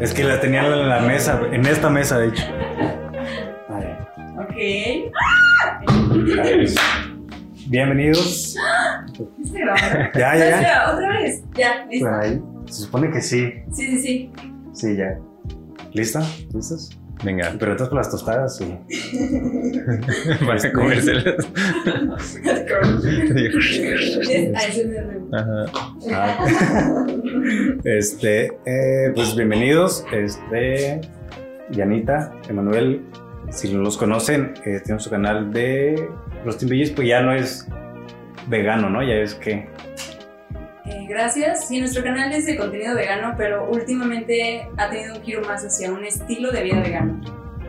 Es que la tenían en la mesa, en esta mesa, de hecho. Ok. Bienvenidos. ¿Viste grabando? Ya, ya, ya. Otra vez. Ya, listo. Por ahí. Se supone que sí. Sí, sí, sí. Sí, ya. ¿Lista? ¿Listos? Venga, Pero estás con las tostadas, sí. para comérselas. Es ASMR. Ajá. Ah. Este, eh, pues bienvenidos. Este, Yanita, Emanuel, si no los conocen, eh, tienen su canal de Rostin Villis, pues ya no es vegano, ¿no? Ya es que. Eh, gracias. Sí, nuestro canal es de contenido vegano, pero últimamente ha tenido un giro más hacia un estilo de vida vegano.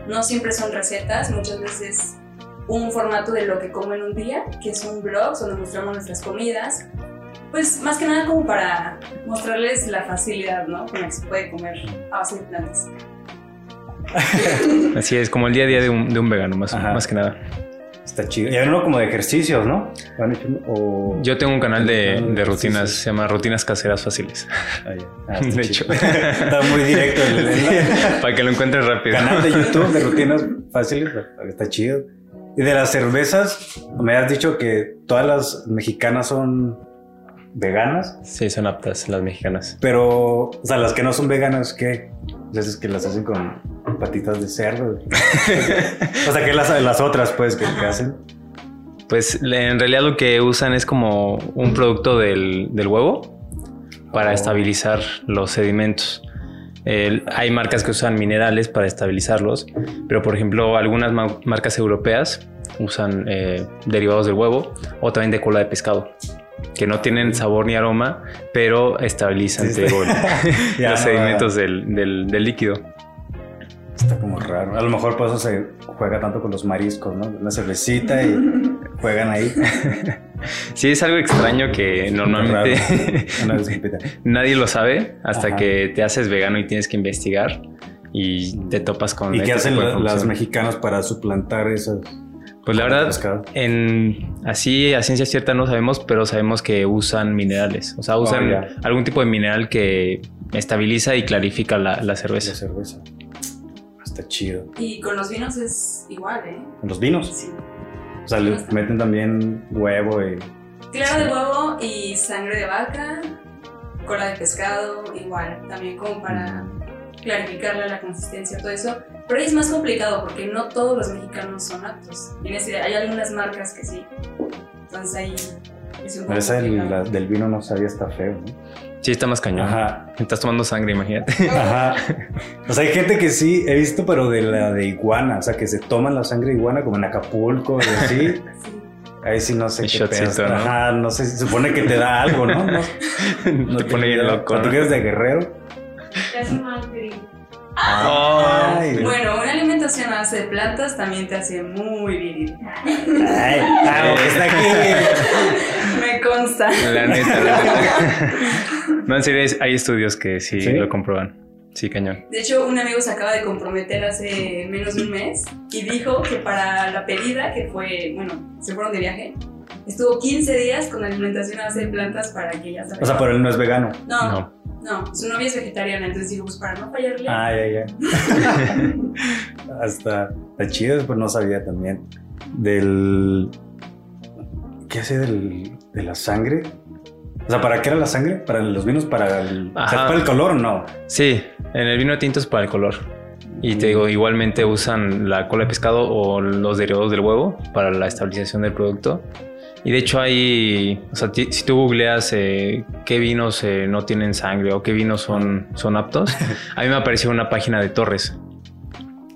No siempre son recetas, muchas veces un formato de lo que como en un día, que son blogs donde mostramos nuestras comidas. Pues más que nada como para mostrarles la facilidad, ¿no? Con la que se puede comer a base de plantas. Así es, como el día a día de un, de un vegano, más, Ajá. más que nada. Está chido. Y hay uno como de ejercicios, ¿no? Yo tengo un canal de, de rutinas, se llama Rutinas Caseras Fáciles. Ah. Ah, De chido. hecho. está muy directo el, el- Para que lo encuentres rápido. canal de YouTube de rutinas fáciles. Está chido. Y de las cervezas, me has dicho que todas las mexicanas son veganas, Sí, son aptas las mexicanas. pero, o sea, las que no son veganas, ¿qué? Pues es que las hacen con patitas de cerdo. o sea, que las, las otras, pues, que, que hacen. Pues en realidad lo que usan es como un producto del, del huevo para Oh. estabilizar los sedimentos. Hay marcas que usan minerales para estabilizarlos, pero por ejemplo algunas ma- marcas europeas usan eh, derivados del huevo o también de cola de pescado, que no tienen sabor ni aroma, pero estabilizan Sí, los sedimentos del, del- del líquido. Está como raro. A lo mejor por eso se juega tanto con los mariscos, ¿no? Una cervecita y juegan ahí. Sí, es algo extraño que normalmente nadie lo sabe hasta Ajá. que te haces vegano y tienes que investigar y te topas con ¿Y qué este hacen tipo de la- las mexicanas para suplantar esas? Pues la verdad, en así a ciencia cierta no sabemos, pero sabemos que usan minerales. O sea, usan Oh, ya. algún tipo de mineral que estabiliza y clarifica la, la La cerveza. Está chido. Y con los vinos es igual, ¿eh? ¿Con los vinos? Sí. O sea, le meten también huevo y... Clara de huevo y sangre de vaca, cola de pescado, igual, también como para clarificarle la consistencia, todo eso. Pero es más complicado porque no todos los mexicanos son aptos. Hay algunas marcas que sí. Entonces ahí es un poco Pero esa del, la- del vino no sabía, está feo, ¿no? Sí, está más cañón. Ajá. Estás tomando sangre, imagínate. Ajá. O sea, hay gente que sí, he visto, pero de la de iguana. O sea, que se toman la sangre de iguana como en Acapulco y así. Sí. Ahí sí no sé qué pedo. ¿no? Ajá, no sé, se supone que te da algo, ¿no? No, no te pone bien loco. ¿Tú eres de guerrero? Te hace mal. Ay, Bueno, una alimentación a base de plantas también te hace muy viril. Ay, ah, está aquí. Me consta. La neta, la neta. No, en serio, hay estudios que sí, ¿Sí? lo comprueban. Sí, cañón. De hecho, un amigo se acaba de comprometer hace menos de un mes y dijo que para la pedida, que fue, bueno, se fueron de viaje, estuvo 15 días con alimentación a base de plantas para que ya O sea, pero él no es vegano. No, no, No. su novia es vegetariana, entonces dijo, pues para no fallarle. Ah, ya, ya. Hasta está chido, pues no sabía también. Del. ¿Qué hace del, de la sangre? O sea, ¿para qué era la sangre? ¿Para los vinos? ¿Para el, o sea, Ajá. ¿para el color o no? Sí, en el vino tinto es para el color. Y te digo, igualmente usan la cola de pescado o los derivados del huevo para la estabilización del producto. Y de hecho hay, o sea, si tú googleas eh, qué vinos eh, no tienen sangre o qué vinos son, son aptos, a mí me apareció una página de Torres.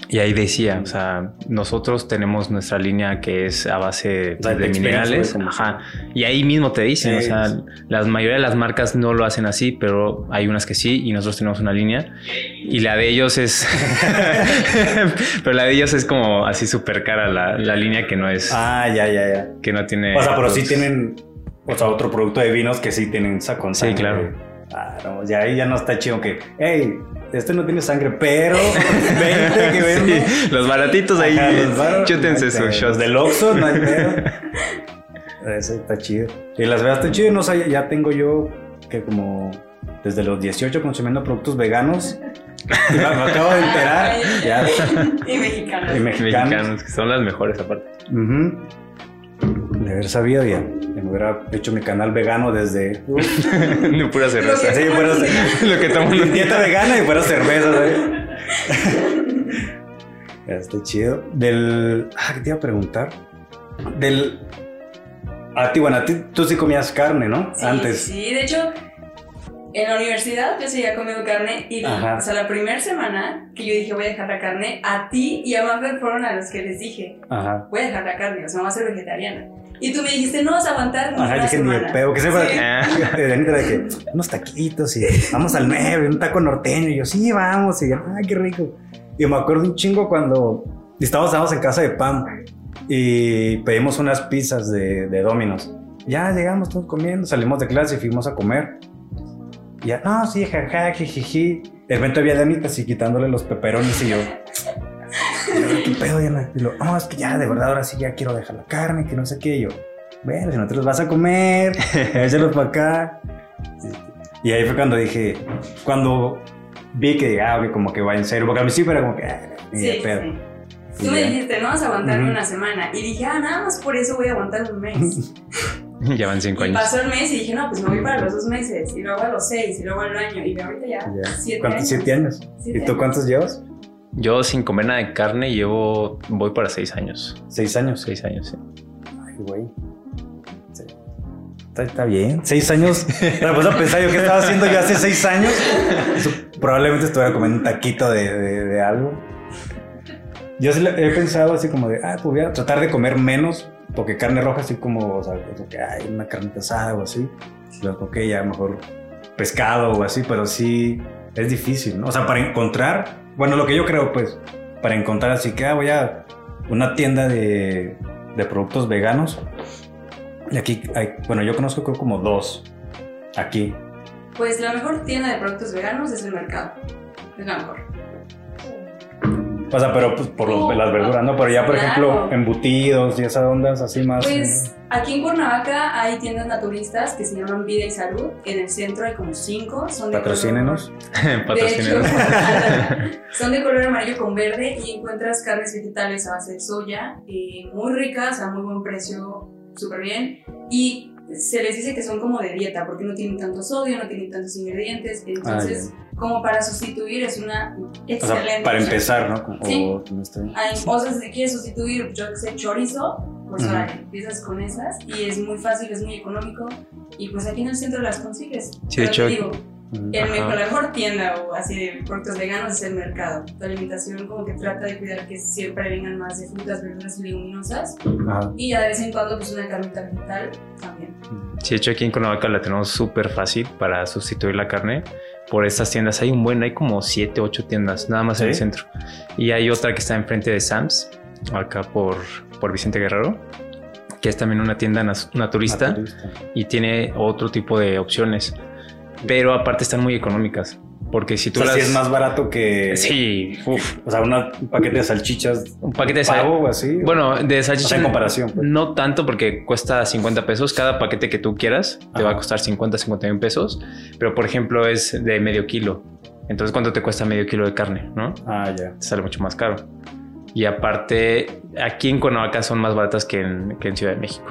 Y ahí decía, o sea, nosotros tenemos nuestra línea que es a base de explican minerales. Ajá. Y ahí mismo te dicen, Sí. o sea, la mayoría de las marcas no lo hacen así, pero hay unas que sí y nosotros tenemos una línea. Y la de ellos es... pero la de ellos es como así súper cara la, la línea que no es... Ah, ya, ya, ya. Que no tiene... O sea, pero sí tienen. O sea, otro producto de vinos que sí tienen sa- con Sí, sangre. claro. Ah, no, ya ahí ya no está chido que, hey, este no tiene sangre, pero 20 que vendo. Sí, los baratitos ahí, Ajá, los baros, chútense sus shots. Del Oxxo, no hay pedo. Eso está chido. Y las veas está chido, no sé, ya tengo yo que como desde los 18 consumiendo productos veganos. Y me, acabo de enterar. Ya. Y mexicanos. Y mexicanos. Mexicanos, que son las mejores aparte. Ujú. De haber sabido ya. Me hubiera hecho mi canal vegano desde. De pura cerveza. sí, fuera Lo que tomo dieta vegana y fuera cerveza, ¿sabes? Está chido. Del. Ah, ¿qué te iba a preguntar? Del. A ti, bueno, a ti tú sí comías carne, ¿no? Sí, Antes. Sí, de hecho, en la universidad yo seguía comiendo carne y Ajá. o sea, la primera semana que yo dije voy a dejar la carne, a ti y a Maffer fueron a los que les dije Aja. voy a dejar la carne, o sea, voy a ser vegetariana. Y tú me dijiste, no vas a aguantar Ajá, una dije ni de semana. pedo. Que sepa. Sí. Ah, de que unos taquitos y vamos al nueve, un taco norteño. Y yo, sí, vamos. Y yo, ay, qué rico. Y me acuerdo un chingo cuando estábamos, estábamos en casa de Pam y pedimos unas pizzas de, de Domino's. Ya llegamos todos comiendo, salimos de clase y fuimos a comer. Y ya, no, sí, jaja, jijiji. De repente había Danita así quitándole los peperones y yo. ¿Qué pedo, Diana? Y lo, no, es que ya, de verdad, ahora sí ya quiero dejar la carne, que no sé qué. Y yo, bueno, si no te los vas a comer, échalos para acá. Y ahí fue cuando dije, cuando vi que, ah, ok, como que va en serio, porque al principio era como que, ah, ni de Sí, pedo. sí. Y Tú me dijiste, no vas a aguantarme Ujú. una semana. Y dije, ah, nada más por eso voy a aguantar un mes. ya van cinco Y años. pasó el mes y dije, no, pues me voy para los dos meses. Y luego a los seis, y luego al año. Y ahorita ya, Ya. siete ¿Cuántos? años. ¿Siete años? Siete ¿Y tú años. cuántos llevas? Yo sin comer nada de carne llevo, voy para seis años. Seis años. Seis años, sí. Ay, güey. Sí. Está, está bien. Seis años. Me puse a pensar yo qué estaba haciendo yo hace seis años. Eso, Probablemente estuviera comiendo un taquito de, de- de algo. Yo sí he pensado así como de, ah, pues voy a tratar de comer menos, porque carne roja así como, o sea, que hay una carne asada o así. Luego, ok, ya mejor pescado o así, pero sí es difícil, ¿no? O sea, para encontrar, bueno, lo que yo creo, pues, para encontrar así que, ah, voy a una tienda de, de productos veganos. Y aquí hay, bueno, yo conozco creo como dos aquí. Pues la mejor tienda de productos veganos es el mercado. Es la mejor. O sea, pero pues, por los- las verduras, ¿no? Pero ya, por Claro. ejemplo, embutidos y esas ondas así más. Pues aquí en Cuernavaca hay tiendas naturistas que se llaman Vida y Salud. En el centro hay como cinco. Son de Patrocínenos. color- De hecho, son de color amarillo con verde y encuentras carnes vegetales a base de soya, eh, muy ricas, a muy buen precio, súper bien. Y se les dice que son como de dieta porque no tienen tanto sodio, no tienen tantos ingredientes. Entonces, como para sustituir, es una Ah, O excelente. sea, para empezar, ¿no? Como- Sí. o- está bien. Hay, o sea, si quieres sustituir, yo que sé, chorizo, pues ahora empiezas con esas y es muy fácil, es muy económico y pues aquí en el centro las consigues. Sí, Pero te hecho- digo, Mejor, la mejor tienda o así de productos veganos es el mercado. La alimentación como que trata de cuidar que siempre vengan más de frutas, verduras y leguminosas Ajá. y ya de vez en cuando pues una carnita vegetal también. Sí, de hecho aquí en Cuernavaca la tenemos súper fácil para sustituir la carne por estas tiendas. Hay un buen, hay como 7, 8 tiendas, nada más en el ¿Sí? centro. Y hay otra que está enfrente de Sam's, acá por, por Vicente Guerrero, que es también una tienda naturista Naturista. y tiene otro tipo de opciones. Pero aparte están muy económicas. Porque si O tú sea, las... sí es más barato que. Sí, uf, O sea, una- un paquete de salchichas un paquete de sal- pavo o así. Bueno, de o salchicha. sea, en comparación. pues. No tanto porque cuesta 50 pesos. Cada paquete que tú quieras te Ajá. va a costar 50, 51 pesos. Pero por ejemplo es de medio kilo. Entonces, ¿cuánto te cuesta medio kilo de carne? ¿No? Ah, ya. Te sale mucho más caro. Y aparte, aquí en Cuernavaca son más baratas que en, que en Ciudad de México.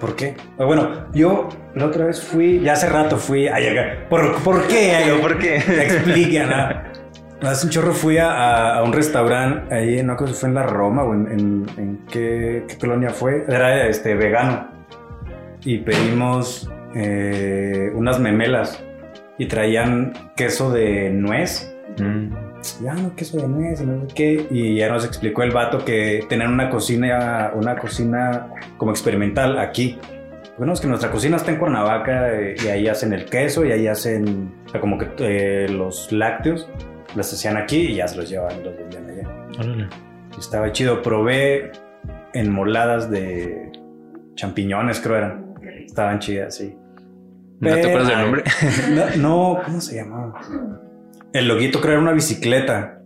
¿Por qué? Ah, Bueno, yo la otra vez fui, ya hace rato fui. Ay, acá. ¿Por, ¿por qué? ¿Por qué? ¿no? Hace un chorro fui a, a- a un restaurante ahí, no creo que fue en la Roma o en, en- en qué, qué colonia fue. Era este vegano. Y pedimos eh, unas memelas y traían queso de nuez. Mm. Ya no, queso de nuez y no sé qué. Y ya nos explicó el vato que tenían una cocina, una cocina como experimental aquí. Bueno, es que nuestra cocina está en Cuernavaca eh, y ahí hacen el queso y ahí hacen o sea, como que eh, los lácteos los hacían aquí y ya se los llevaban, los vendían allá. Órale. Y estaba chido. Probé enmoladas de champiñones, creo eran. Estaban chidas, sí. ¿No te acuerdas del nombre? No, no, ¿cómo se llamaba? El loguito creo era una bicicleta.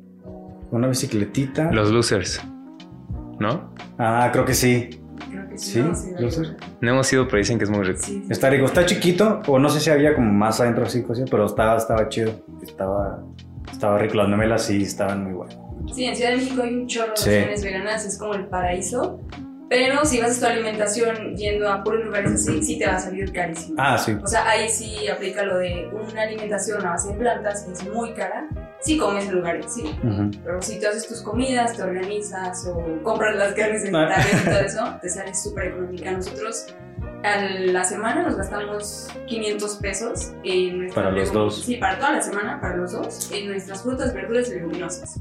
Una bicicletita. Los losers. ¿No? Ah, creo que sí. Creo que Sí, no, sí. No hemos ido, pero dicen que es muy rico. Sí, sí. Está rico, está chiquito, o no sé si había como más adentro así, cosas, pero estaba, estaba chido. Estaba, estaba rico, las memelas sí estaban muy buenas. Sí, en Ciudad de México hay un chorro de Sí. opciones veganas, es como el paraíso. Pero si vas a tu alimentación yendo a puros lugares así, sí te va a salir carísimo. Ah, sí. O sea, ahí sí aplica lo de una alimentación a base de plantas, que es muy cara. Sí comes en lugares, sí. Ujú. Pero si tú haces tus comidas, te organizas o compras las carnes Ah. vegetales y todo eso, te sale súper económica. Nosotros a la semana nos gastamos 500 pesos en Para los dos. Sí, para toda la semana, para los dos, en nuestras frutas, verduras y leguminosas.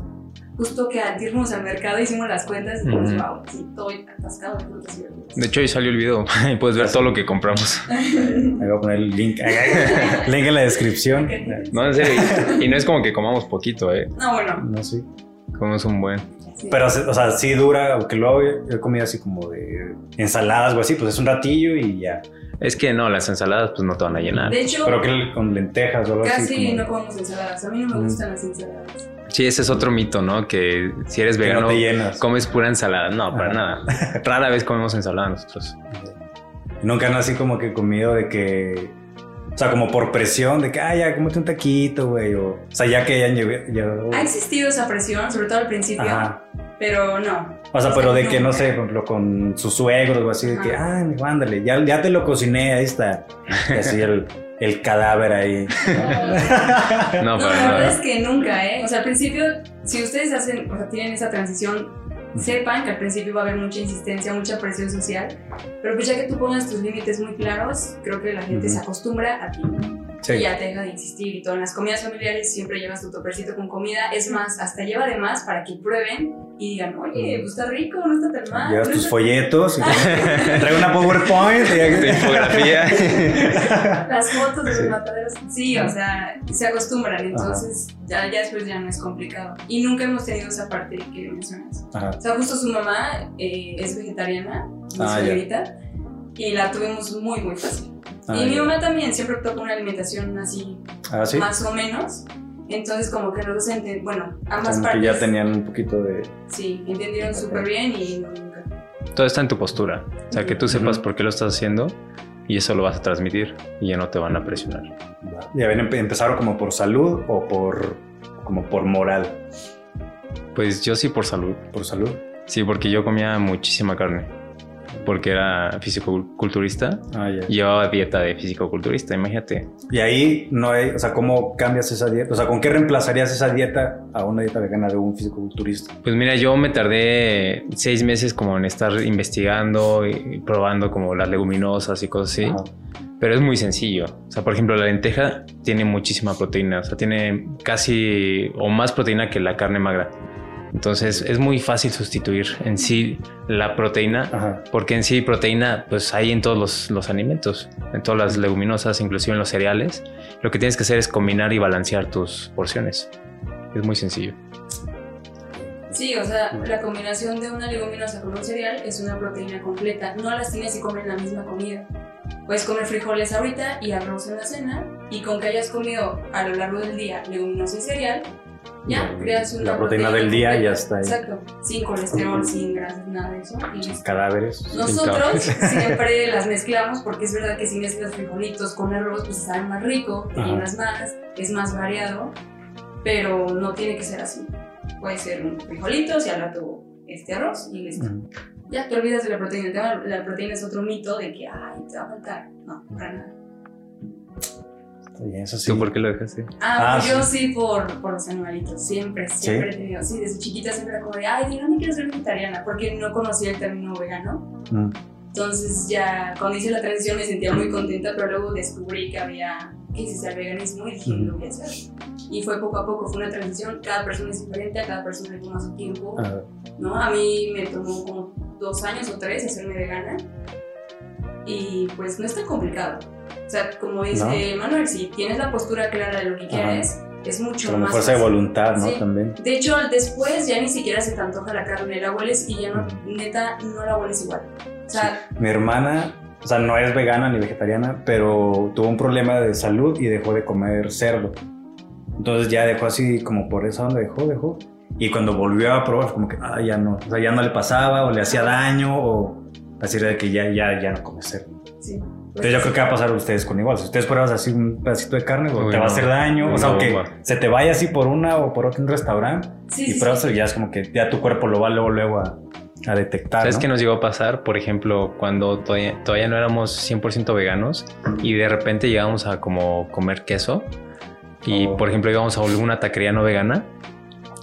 Justo que al irnos al mercado hicimos las cuentas y dijimos, wow, sí, estoy atascado de frutas y verduras. De hecho, hoy salió el video y puedes ver todo lo que compramos. Ahí voy a poner el link. link en la descripción. No, en serio. Y, y no es como que comamos poquito, ¿eh? No, bueno. No sé. Comemos un buen. sí. Pero, o sea, sí dura, aunque luego he comido así como de ensaladas o así, pues es un ratillo y ya. Es que no, las ensaladas pues no te van a llenar. De hecho, Pero que con lentejas o algo así. casi como- no comemos ensaladas. A mí no me Mm. gustan las ensaladas. Sí, ese es otro mito, ¿no? Que si eres vegano, no te llenas. comes pura ensalada. No, para Ajá. nada. Rara vez comemos ensalada nosotros. Nunca han así como que comido de que. O sea, como por presión, de que, ah, ya, cómete un taquito, güey. O, o sea, ya que hayan llegado. llegado- Ha existido esa presión, sobre todo al principio, Ajá. pero no. O sea, pero de que, no sé, por ejemplo, con sus suegros o así, de que, ah, ándale, ya, ya te lo cociné, ahí está. Y así el, el cadáver ahí. No, No, para la verdad nada. es que nunca, ¿eh? O sea, al principio, si ustedes hacen, o sea, tienen esa transición, sepan que al principio va a haber mucha insistencia, mucha presión social, pero pues ya que tú pongas tus límites muy claros, creo que la gente se acostumbra a ti. Sí. Y ya te deja de insistir y todo. En las comidas familiares siempre llevas tu topercito con comida. Es más, hasta lleva de más para que prueben y digan, oye, pues está rico, no está tan mal. Llevas no tus está- folletos y trae una PowerPoint y infografía. Las fotos de los mataderos. Sí, o sea, se acostumbran. Entonces, ya, ya después ya no es complicado. Y nunca hemos tenido esa parte que mencionas. Ajá. O sea, justo su mamá eh, es vegetariana, mi Ah, ya. suegrita, y la tuvimos muy, muy fácil. Ah, y mi mamá también siempre optó por una alimentación así, Ah, sí. más o menos. Entonces, como que los dos, enten- bueno, ambas Como que partes, ya tenían un poquito de. sí, entendieron súper bien y nunca. Todo está en tu postura. O sea, que tú sepas Ujú. por qué lo estás haciendo y eso lo vas a transmitir y ya no te van a presionar. Ya ven, empe- empezaron como por salud o por. como por moral. Pues yo sí por salud. Por salud. Sí, porque yo comía muchísima carne. Porque era físico-culturista. Ah, ya. Llevaba dieta de físico-culturista, imagínate. Y ahí no hay, o sea, ¿cómo cambias esa dieta? O sea, ¿con qué reemplazarías esa dieta a una dieta vegana de un físico-culturista? Pues mira, yo me tardé seis meses como en estar investigando y probando como las leguminosas y cosas así. Ajá. Pero es muy sencillo. O sea, por ejemplo, la lenteja tiene muchísima proteína. O sea, tiene casi o más proteína que la carne magra. Entonces es muy fácil sustituir en sí la proteína. Ajá. Porque en sí proteína pues hay en todos los, los alimentos. En todas las leguminosas, inclusive en los cereales. Lo que tienes que hacer es combinar y balancear tus porciones. Es muy sencillo. Sí, o sea, la combinación de una leguminosa con un cereal es una proteína completa. No las tienes que comer en la misma comida. Puedes comer frijoles ahorita y arroz en la cena, y con que hayas comido a lo largo del día leguminosa y cereal, ya La- creas una la proteína del día completa. ya está ahí. Exacto, sin colesterol, sin grasas, nada de eso. y listo. Cadáveres. Nosotros siempre las mezclamos porque es verdad que si mezclas frijolitos con arroz, pues sabe más rico, te llenas más, es más variado, pero no tiene que ser así. Puede ser un frijolitos y al rato este arroz y listo. Ya te olvidas de la proteína. La proteína es otro mito de que, ay, te va a faltar. No, para nada. Bien, eso sí. ¿Tú por qué lo dejaste? Ah, Ah, pues yo sí por, por los animalitos. Siempre, siempre he tenido. Sí, desde chiquita siempre era como de, ay, ¿de dónde quiero ser vegetariana? Porque no conocía el término vegano. Mm. Entonces ya cuando hice la transición me sentía muy contenta, pero luego descubrí que había que existía el veganismo y dije, Ujú. lo voy a hacer. Y fue poco a poco, fue una transición, cada persona es diferente, a cada persona le toma su tiempo, Ah, ¿no? A mí me tomó como dos años o tres hacerme vegana y pues no es tan complicado. O sea, como dice Manuel, si tienes la postura clara de lo que Ajá. quieres, es mucho como más fuerza de voluntad, ¿no? Sí. También. De hecho, después ya ni siquiera se te antoja la carne, la hueles y ya no, neta, no la hueles igual. O sea, Mi hermana, o sea, no es vegana ni vegetariana, pero tuvo un problema de salud y dejó de comer cerdo. Entonces ya dejó así, como por esa onda, dejó, dejó. Y cuando volvió a probar, como que, ah, ya no, o sea, ya no le pasaba o le hacía daño o, Así de que ya, ya, ya no comes cerdo. Sí. Entonces yo creo que va a pasar a ustedes con igual. Si ustedes pruebas así un pedacito de carne, Uy, te va a no. hacer daño. O sea, No, aunque se te vaya así por una o por otro en un restaurante Sí, y sí, pruebas sí. ya es como que ya tu cuerpo lo va luego, luego a, a detectar. ¿Sabes ¿no? qué nos llegó a pasar? Por ejemplo, cuando todavía, todavía no éramos 100% veganos y de repente llegamos a como comer queso y, Oh. por ejemplo, íbamos a alguna taquería no vegana.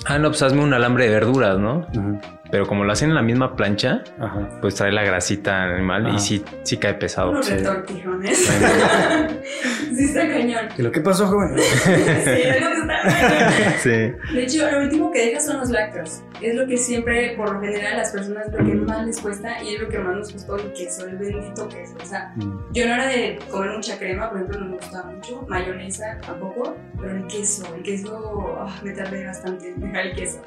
Ah, no, pues hazme un alambre de verduras, ¿no? Ujú. Pero como lo hacen en la misma plancha, Ajá. pues trae la grasita animal Ajá. y sí, sí cae pesado. Unos Sí. retortijones. sí, está cañón. ¿Y lo que pasó, joven? Sí, algo está cañón. Sí. De hecho, lo último que dejas son los lácteos. Es lo que siempre, por lo general, a las personas lo que más les cuesta y es lo que más nos costó el queso, el bendito queso. O sea, Mm. yo no era de comer mucha crema, por ejemplo, no me gustaba mucho, mayonesa tampoco, pero el queso, el queso, ah, me tardé bastante en dejar el queso.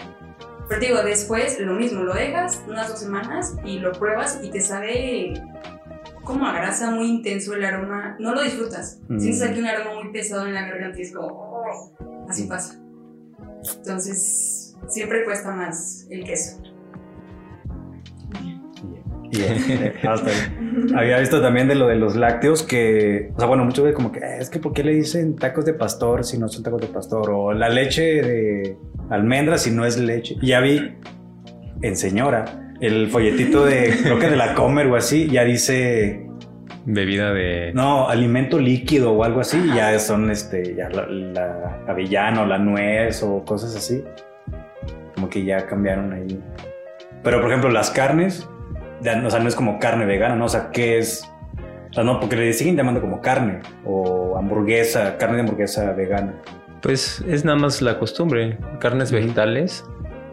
Pero te digo, después lo mismo, lo dejas unas dos semanas y lo pruebas y te sabe como a grasa muy intenso el aroma. No lo disfrutas. Mm. Sientes aquí un aroma muy pesado en la garganta y es como, "Oh", así pasa. Entonces, siempre cuesta más el queso. Y, eh, ah. Había visto también de lo de los lácteos que, o sea, bueno, muchos veces como que "Eh, es que ¿por qué le dicen tacos de pastor si no son tacos de pastor? O la leche de almendra si no es leche. Y ya vi en señora el folletito de, creo que de la Comer o así, ya dice, Bebida de... no, alimento líquido o algo así, ya son este, ya la, la avellana o la nuez o cosas así. Como que ya cambiaron ahí. Pero por ejemplo, las carnes, o sea, no es como carne vegana, ¿no? O sea, ¿qué es? O sea, no, porque le siguen llamando como carne o hamburguesa, carne de hamburguesa vegana. Pues es nada más la costumbre. Carnes vegetales,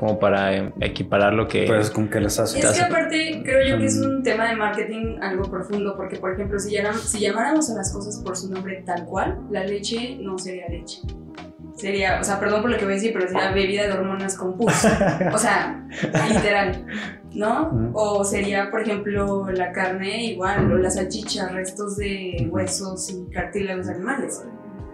como para equiparar lo que... Pues como que les hace. Es que aparte creo yo que es un tema de marketing algo profundo, porque por ejemplo, si, llamáramos, si llamáramos a las cosas por su nombre tal cual, la leche no sería leche. Sería, o sea, perdón por lo que voy a decir, pero sería bebida de hormonas con pus. O sea, literal, ¿no? O sería, por ejemplo, la carne igual, o la salchicha, restos de huesos y cartílagos animales.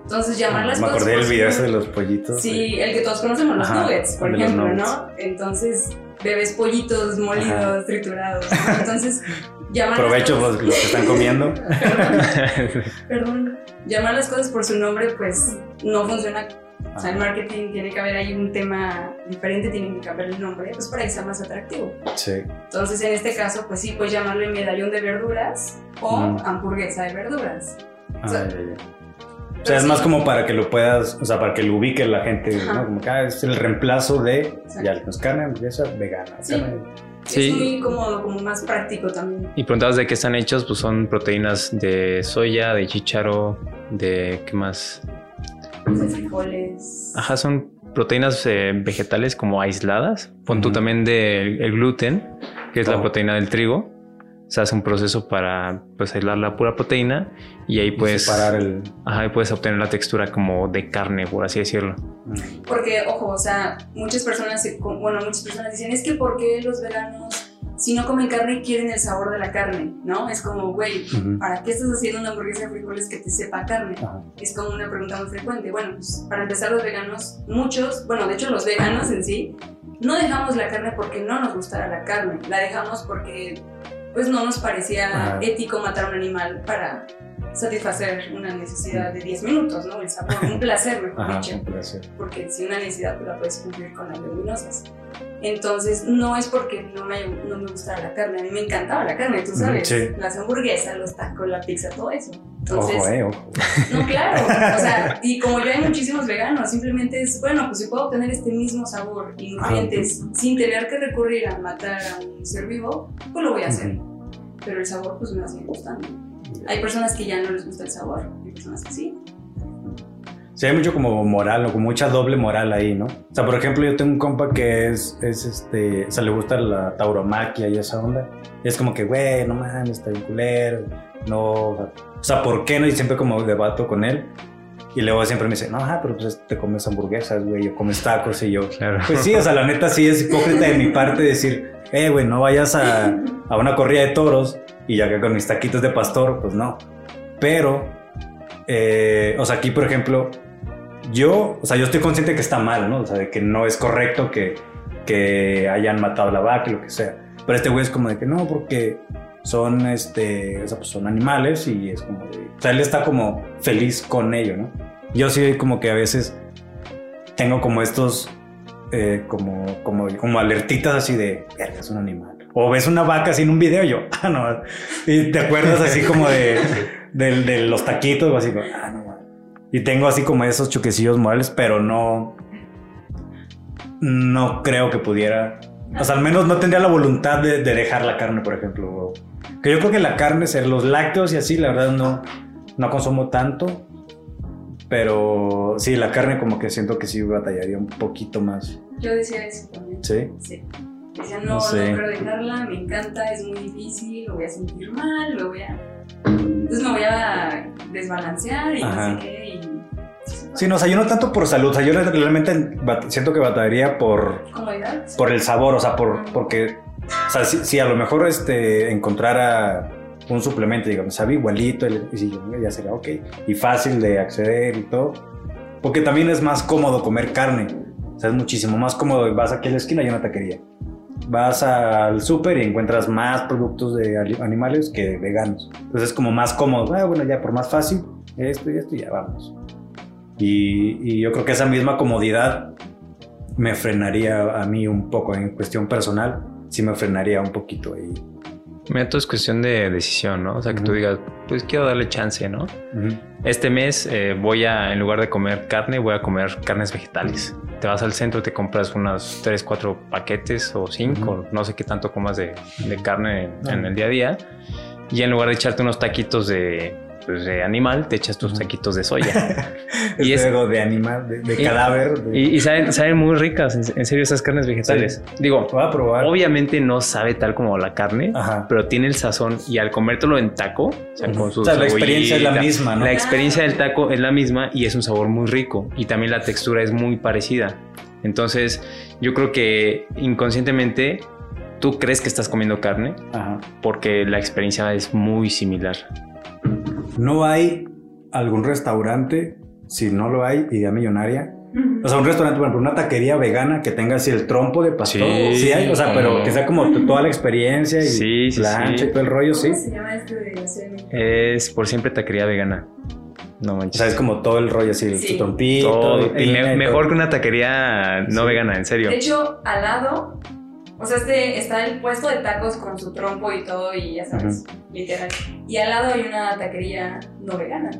Entonces, llamar las Me acordé del video ese de los pollitos. Sí, el que todos conocemos, los Ajá, nuggets, por ejemplo, nuggets. ¿no? Entonces, bebes pollitos molidos, Ajá. triturados. ¿no? Entonces, llamar Provecho los, los que están comiendo. Perdón, perdón. Llamar las cosas por su nombre, pues no funciona. O sea, el marketing tiene que haber ahí un tema diferente, tienen que cambiar el nombre, pues para que sea más atractivo. Sí. Entonces, en este caso, pues sí, puedes llamarle medallón de verduras o Mm. hamburguesa de verduras. Ah, sea, ya, ya. O sea, es más como para que lo puedas, o sea, para que lo ubique la gente, Ajá. ¿no? Como que ah, es el reemplazo de, Exacto. ya, no es carne, hamburguesa vegana. Sí. carne- Sí. Es muy cómodo, como más práctico también. Y preguntabas de qué están hechos, pues son proteínas de soya, de chícharo, de qué más. De frijoles. Ajá, son proteínas eh, vegetales como aisladas. Pon tú Ujú. también del el gluten, que es Oh. la proteína del trigo. Se hace un proceso para pues aislar la pura proteína y ahí y puedes, separar el... ajá, ahí puedes obtener la textura como de carne, por así decirlo. Porque, ojo, o sea, muchas personas, bueno, muchas personas dicen, es que ¿por qué los veganos, si no comen carne, quieren el sabor de la carne? ¿No? Es como, güey. ¿para qué estás haciendo una hamburguesa de frijoles que te sepa carne? Es como una pregunta muy frecuente. Bueno, pues para empezar, los veganos, muchos, bueno, de hecho los veganos en sí, no dejamos la carne porque no nos gustara la carne, la dejamos porque pues no nos parecía ético matar a un animal para satisfacer una necesidad de 10 minutos, ¿no? El sabor, un placer, mejor Ajá, dicho un placer. porque si una necesidad pues, la puedes cumplir con las leguminosas. Entonces, no es porque no me, no me gustara la carne, a mí me encantaba la carne, tú sabes, Sí. las hamburguesas, los tacos, la pizza, todo eso. Entonces, Ojo, eh, ojo. no, claro, o sea, y como yo hay muchísimos veganos, simplemente es, bueno, pues si puedo obtener este mismo sabor y nutrientes sin tener que recurrir a matar a un ser vivo, pues lo voy a hacer. Ujú. Pero el sabor pues me seguir gustando. Hay personas que ya no les gusta el sabor, hay personas que sí. Sí, hay mucho como moral o como mucha doble moral ahí, ¿no? O sea, por ejemplo, yo tengo un compa que es, es este, o sea, le gusta la tauromaquia y esa onda. Y es como que, güey, no mames, está bien culero. No, o sea, ¿por qué no? Y siempre como debato con él. Y luego siempre me dice, no, ajá, pero pues te comes hamburguesas, güey, o comes tacos. Y yo, Claro. pues sí, o sea, la neta sí es hipócrita de mi parte decir, eh, güey, no vayas a, a una corrida de toros y ya que con mis taquitos de pastor, pues no. Pero, eh, o sea, aquí, por ejemplo, yo, o sea, yo estoy consciente que está mal, ¿no? O sea, de que no es correcto que, que hayan matado a la vaca lo que sea. Pero este güey es como de que no, porque son, este, o sea, pues son animales y es como de, o sea, él está como feliz con ello, ¿no? Yo sí como que a veces tengo como estos, eh, como, como, como alertitas así de, verga, es un animal. O ves una vaca así en un video y yo, ah, no. Y te acuerdas así como de, de, de los taquitos o así, ah, no. Y tengo así como esos choquecillos morales, pero no, no creo que pudiera. O sea, al menos no tendría la voluntad de, de dejar la carne, por ejemplo. Que yo creo que la carne, ser los lácteos y así, la verdad no, no consumo tanto. Pero sí, la carne como que siento que sí batallaría un poquito más. Yo decía eso también. Sí. Sí. Decía, no, No quiero dejarla, me encanta, es muy difícil, lo voy a sentir mal, lo voy a. Entonces me voy a desbalancear y Ajá. no sé qué. Y... Sí, no, o sea, yo no tanto por salud. O sea, yo realmente siento que batallaría por, Comodidad. por el sabor, o sea, por, porque, o sea, si, si a lo mejor este, encontrara un suplemento, digamos, sabe igualito, y sí, ya sería ok, y fácil de acceder y todo, porque también es más cómodo comer carne, o sea, es muchísimo más cómodo, vas aquí a la esquina y una taquería, vas al súper y encuentras más productos de animales que veganos, entonces es como más cómodo, ah, bueno, ya por más fácil, esto y esto ya vamos. Y, y yo creo que esa misma comodidad me frenaría a mí un poco en cuestión personal, sí me frenaría un poquito ahí. Todo es cuestión de decisión, ¿no? O sea, que tú Ujú. digas, pues quiero darle chance, ¿no? Este mes eh, voy a, en lugar de comer carne, voy a comer carnes vegetales. Te vas al centro, te compras unos 3, 4 paquetes o 5, Ujú. no sé qué tanto comas de, de carne en, en el día a día. Y en lugar de echarte unos taquitos de, pues, de animal, te echas tus taquitos de soya. Y es- es de animal, de, de Y- cadáver. de- y y saben, saben muy ricas, en, serio, esas carnes vegetales. Digo, Voy a probar. obviamente no sabe tal como la carne, Ajá. pero tiene el sazón y al comértelo en taco, o sea, con su O sea, la experiencia es la misma, ¿no? La experiencia del taco es la misma y es un sabor muy rico y también la textura es muy parecida. Entonces, yo creo que inconscientemente tú crees que estás comiendo carne Ajá. porque la experiencia es muy similar. No hay algún restaurante, si no lo hay, idea millonaria. O sea, un restaurante, por ejemplo, una taquería vegana que tenga así el trompo de pastor. Sí, Sí, hay, o sea, pero que sea como toda la experiencia y Sí, sí, plancha sí. y todo el rollo, sí. ¿Cómo se llama este de? Es por siempre taquería vegana. No O manches. sea, es como todo el rollo así, el Sí. trompito. Todo. y me- mejor todo. que una taquería no Sí. vegana, en serio. De hecho, al lado, o sea, este, está el puesto de tacos con su trompo y todo, y ya sabes, literal. Y al lado hay una taquería no vegana.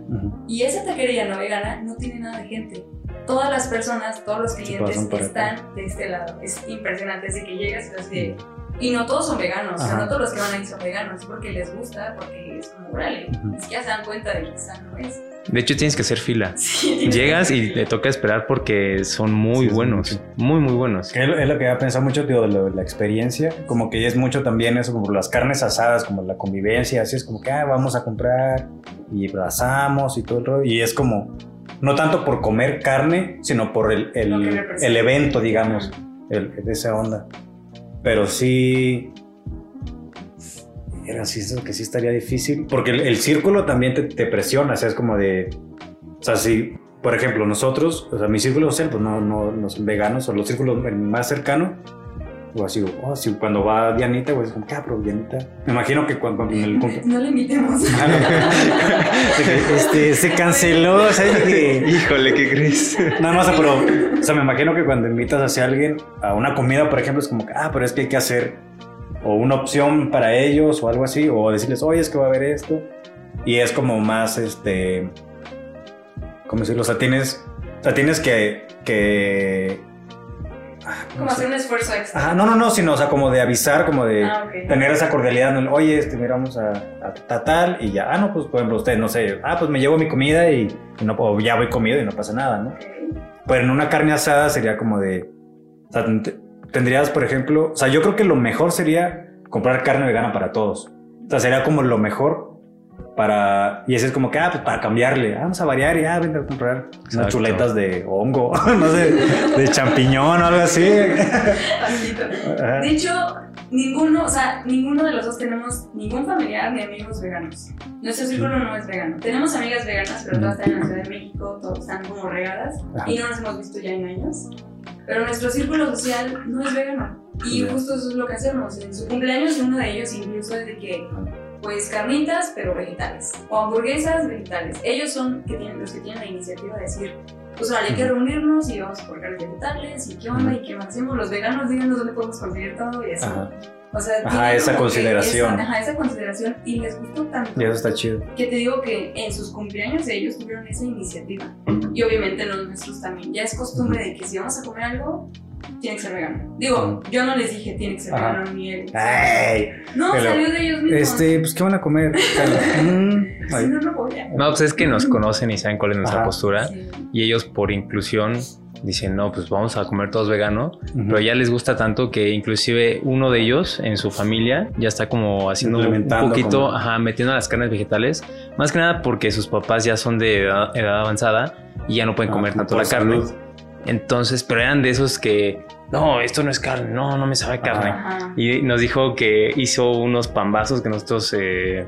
Y esa taquería no vegana no tiene nada de gente. Todas las personas, todos los clientes están de este lado. Es impresionante, desde que llegas y estás de... Y no todos son veganos, o sea, no todos los que van ahí son veganos, es porque les gusta, porque es como, órale, ni siquiera se dan cuenta de que sano es. De hecho, tienes que hacer fila. Sí, Llegas y te toca esperar porque son muy Sí, buenos. mucho. Muy, muy buenos. Es lo- es lo que había pensado mucho, tío, de lo de la experiencia. Como que es mucho también eso, como las carnes asadas, como la convivencia, así es como que ah, vamos a comprar y asamos y todo el rollo. Y es como, no tanto por comer carne, sino por el, el, el evento, digamos, el, de esa onda. Pero sí. Era así, que sí estaría difícil. Porque el, círculo también te, te presiona, o sea, es como de. O sea, si, por ejemplo, nosotros, o sea, mi círculo social, pues no, no, no son veganos, o los círculos más cercano, o así, oh, si cuando va Dianita, pues es como, ah, pero Dianita. Me imagino que cuando, cuando en el punto. No le invitemos. este, se canceló, ¿sabes? Que, Híjole, ¿qué crees? no, no, o sea, pero, o sea, me imagino que cuando invitas hacia alguien a una comida, por ejemplo, es como que, ah, pero es que hay que hacer o una opción para ellos o algo así, o decirles, oye, es que va a haber esto. Y es como más, este, ¿cómo decirlo? O sea, tienes, o sea, tienes que, que, ah, ¿cómo Como hacer un esfuerzo extra. Ajá, no, no, no, sino, o sea, como de avisar, como de Ah, tener esa cordialidad, ¿no? oye, este, mira, vamos a, a, ta- tal, y ya, ah, no, pues, por ejemplo, usted, no sé, ah, pues me llevo mi comida y, y no, o ya voy comido y no pasa nada, ¿no? Ok. Pero en una carne asada sería como de. O sea, ten- tendrías, por ejemplo. O sea, yo creo que lo mejor sería comprar carne vegana para todos. O sea, sería como lo mejor para. Y ese es como que, ah, pues para cambiarle. Ah, vamos a variar y ah, vente a comprar unas chuletas de hongo, no sé, de champiñón o algo así. De hecho, ninguno, o sea, ninguno de los dos tenemos ningún familiar ni amigos veganos. Nuestro círculo no es vegano. Tenemos amigas veganas, pero todas están en la Ciudad de México, todas están como regadas Ajá. y no nos hemos visto ya en años. Pero nuestro círculo social no es vegano. Y justo eso es lo que hacemos. En su cumpleaños uno de ellos incluso es de que, pues carnitas, pero vegetales. O hamburguesas, vegetales. Ellos son que tienen, los que tienen la iniciativa de decir, pues vale, hay que reunirnos y vamos a por carnes vegetales y qué onda y qué más hacemos. Los veganos díganos dónde podemos conseguir todo y así. Ajá. O sea, Ajá, esa consideración. esa- ajá, esa consideración y les gustó tanto Y eso está chido. que te digo que en sus cumpleaños ellos tuvieron esa iniciativa. Y obviamente los nuestros también. Ya es costumbre de que si vamos a comer algo, tiene que ser vegano. Digo, yo no les dije tiene que ser Ajá. vegano ni él. ¡Ay! No, Pero, salió de ellos mismos. Este, pues, ¿qué van a comer? Mm, Si no, pues es que nos conocen y saben cuál es nuestra Ajá. postura. Sí. Y ellos por inclusión dicen, no, pues vamos a comer todos vegano. Pero ya les gusta tanto que inclusive uno de ellos en su familia ya está como haciendo un poquito, como- ajá, metiendo las carnes vegetales. Más que nada porque sus papás ya son de edad, edad avanzada y ya no pueden Ah, comer tanto la carne. Entonces, pero eran de esos que, no, esto no es carne, no, no me sabe carne. Ajá. Y nos dijo que hizo unos pambazos que nosotros eh,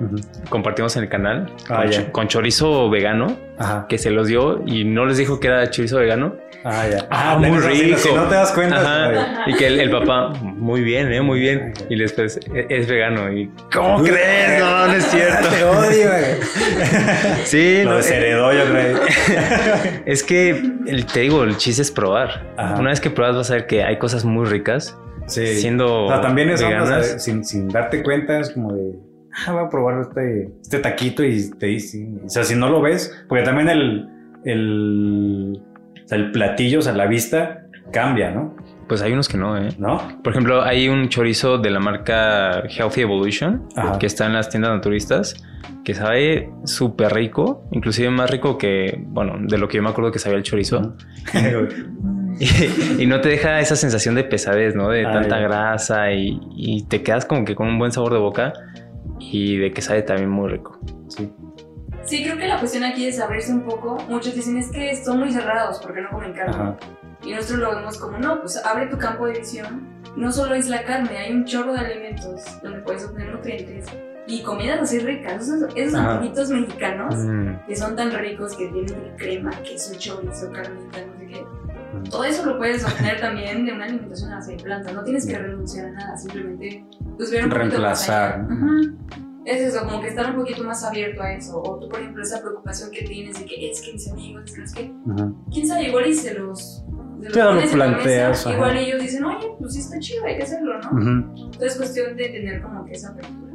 compartimos en el canal Ah, con, chorizo vegano, Ajá. que se los dio y no les dijo que era chorizo vegano. Ah, ya. Ah, muy rico. Si no te das cuenta. Ajá. Y que el, el papá, muy bien, eh, muy bien. Y después, "E- es vegano. Y, ¿cómo crees? No, no es cierto. Te odio, güey. Sí, Lo no, desheredó, yo creo. es que el- te digo, el chiste es probar. Ajá. Una vez que pruebas vas a ver que hay cosas muy ricas. Sí. Siendo O sea, también es veganas. sin, sin darte cuenta, es como de, ah, voy a probar este, este taquito y te dice, o sea, si no lo ves, porque también el, el, o sea, el platillo, o sea, la vista cambia, ¿no? Pues hay unos que no, ¿eh? ¿No? Por ejemplo, hay un chorizo de la marca Healthy Evolution Ajá. que está en las tiendas naturistas que sabe súper rico, inclusive más rico que, bueno, de lo que yo me acuerdo que sabía el chorizo. Y, y no te deja esa sensación de pesadez, ¿no? De Ah, tanta grasa y, y te quedas como que con un buen sabor de boca y de que sabe también muy rico. Sí. Sí, creo que la cuestión aquí es abrirse un poco. Muchos dicen es que son muy cerrados porque no comen carne. Ajá. Y nosotros lo vemos como, no, pues abre tu campo de visión. No solo es la carne, hay un chorro de alimentos donde puedes obtener nutrientes y comidas así ricas. Esos, esos Ajá. antojitos mexicanos Mm, que son tan ricos, que tienen crema, queso, chorizo, carnita, no sé qué. Mm. Todo eso lo puedes obtener también de una alimentación a base de planta. No tienes que renunciar a nada, simplemente pues ver un poquito más Reemplazar. Ajá. Es eso, como que estar un poquito más abierto a eso. O tú, por ejemplo, esa preocupación que tienes de que es que mis amigos, es que Ujú. quién sabe, igual y se los. Ya lo la planteas. Igual ellos dicen, oye, pues sí está chido, hay que hacerlo, ¿no? Ujú. Entonces es cuestión de tener como que esa apertura.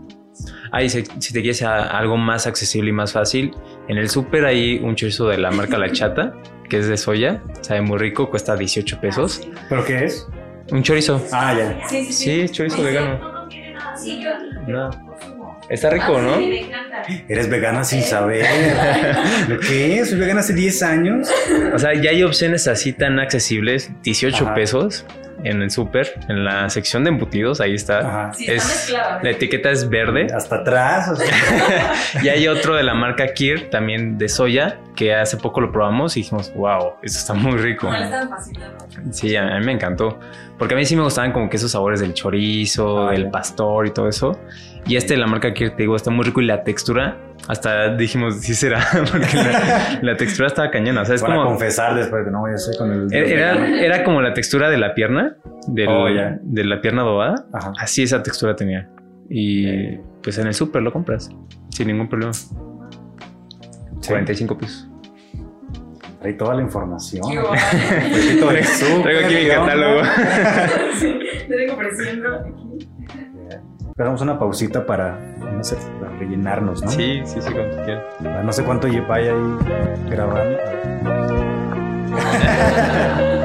Ahí, si, si te quieres a algo más accesible y más fácil, en el súper hay un chorizo de la marca La Chata, que es de soya, sabe muy rico, cuesta 18 pesos. Ah, ¿Pero qué es? Un chorizo. Ah, ya. sí, sí, sí. Sí, chorizo Sí, sí. vegano. No quiere nada. Sí, yo. No. Está rico, Ah, ¿no? Sí, me encanta. Eres vegana sin saber. ¿Lo qué? Soy vegana hace 10 años. O sea, ya hay opciones así tan accesibles, 18 Ajá. pesos en el súper, en la sección de embutidos, ahí está. Ajá. Sí, está Es, mezclada. la etiqueta es verde. Hasta atrás. o sea. Y hay otro de la marca Kir, también de soya, que hace poco lo probamos y dijimos, wow, esto está muy rico. No, está fácil, ¿no? Sí, a a mí me encantó. Porque a mí sí me gustaban como que esos sabores del chorizo, Ah, del ya. pastor y todo eso. Y este de la marca Kir, te digo, está muy rico y la textura, hasta dijimos, sí será, porque la, la textura estaba cañona. O sea, es como... confesar después que no voy a hacer con el. Era, era como la textura de la pierna, del- Oh, de la pierna adobada. Ajá. Así esa textura tenía. Y pues en el súper lo compras sin ningún problema. 45 pesos. Trae toda la información. Traigo aquí mi catálogo. Sí, te vengo ofreciendo aquí. Hagamos una pausita para, no sé, para rellenarnos, ¿no? Sí, sí, sí, cuando quieras. No sé cuánto lle- vaya ahí grabando.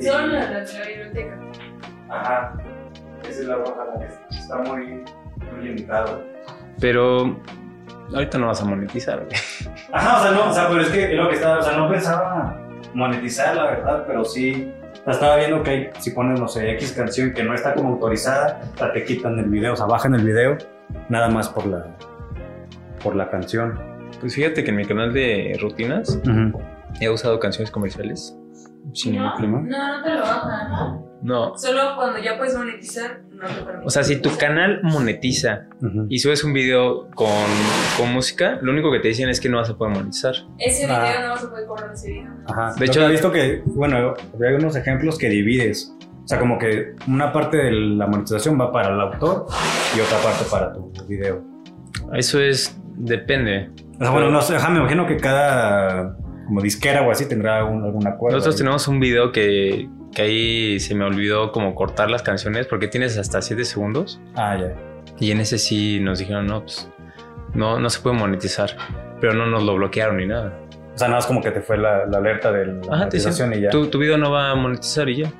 las las de la biblioteca. Ajá. Esa es la la que está muy, muy limitado. Pero ahorita no vas a monetizar. güey. Ajá, o sea, no, o sea, pero es que es lo que estaba, o sea, no pensaba monetizar, la verdad, pero sí, o sea, estaba viendo que hay, si pones, no sé, X canción que no está como autorizada, o sea, te quitan el video, o sea, bajan el video, nada más por la, por la canción. Pues fíjate que en mi canal de rutinas he usado canciones comerciales. Sin ningún No, problema. no, no te lo bajan, ¿no? No. Solo cuando ya puedes monetizar, no te permite. O sea, si tu canal monetiza Ujú. y subes un video con, con música, lo único que te dicen es que no vas a poder monetizar. ese video Ah. no vas a poder cobrar ese video. Ajá. De hecho, he visto que, bueno, hay unos ejemplos que divides. O sea, como que una parte de la monetización va para el autor y otra parte para tu video. Eso es, depende. O sea, bueno, no sé, ajá, me imagino que cada como disquera o así tendrá un, algún acuerdo. Nosotros ahí. tenemos un video que, que ahí se me olvidó como cortar las canciones porque tienes hasta 7 segundos. Ah, ya. Y en ese sí nos dijeron, no, pues no, no se puede monetizar. Pero no nos lo bloquearon ni nada. O sea, nada más como que te fue la, la alerta de la Ajá, te monetización y ya. tu, tu video no va a monetizar y ya.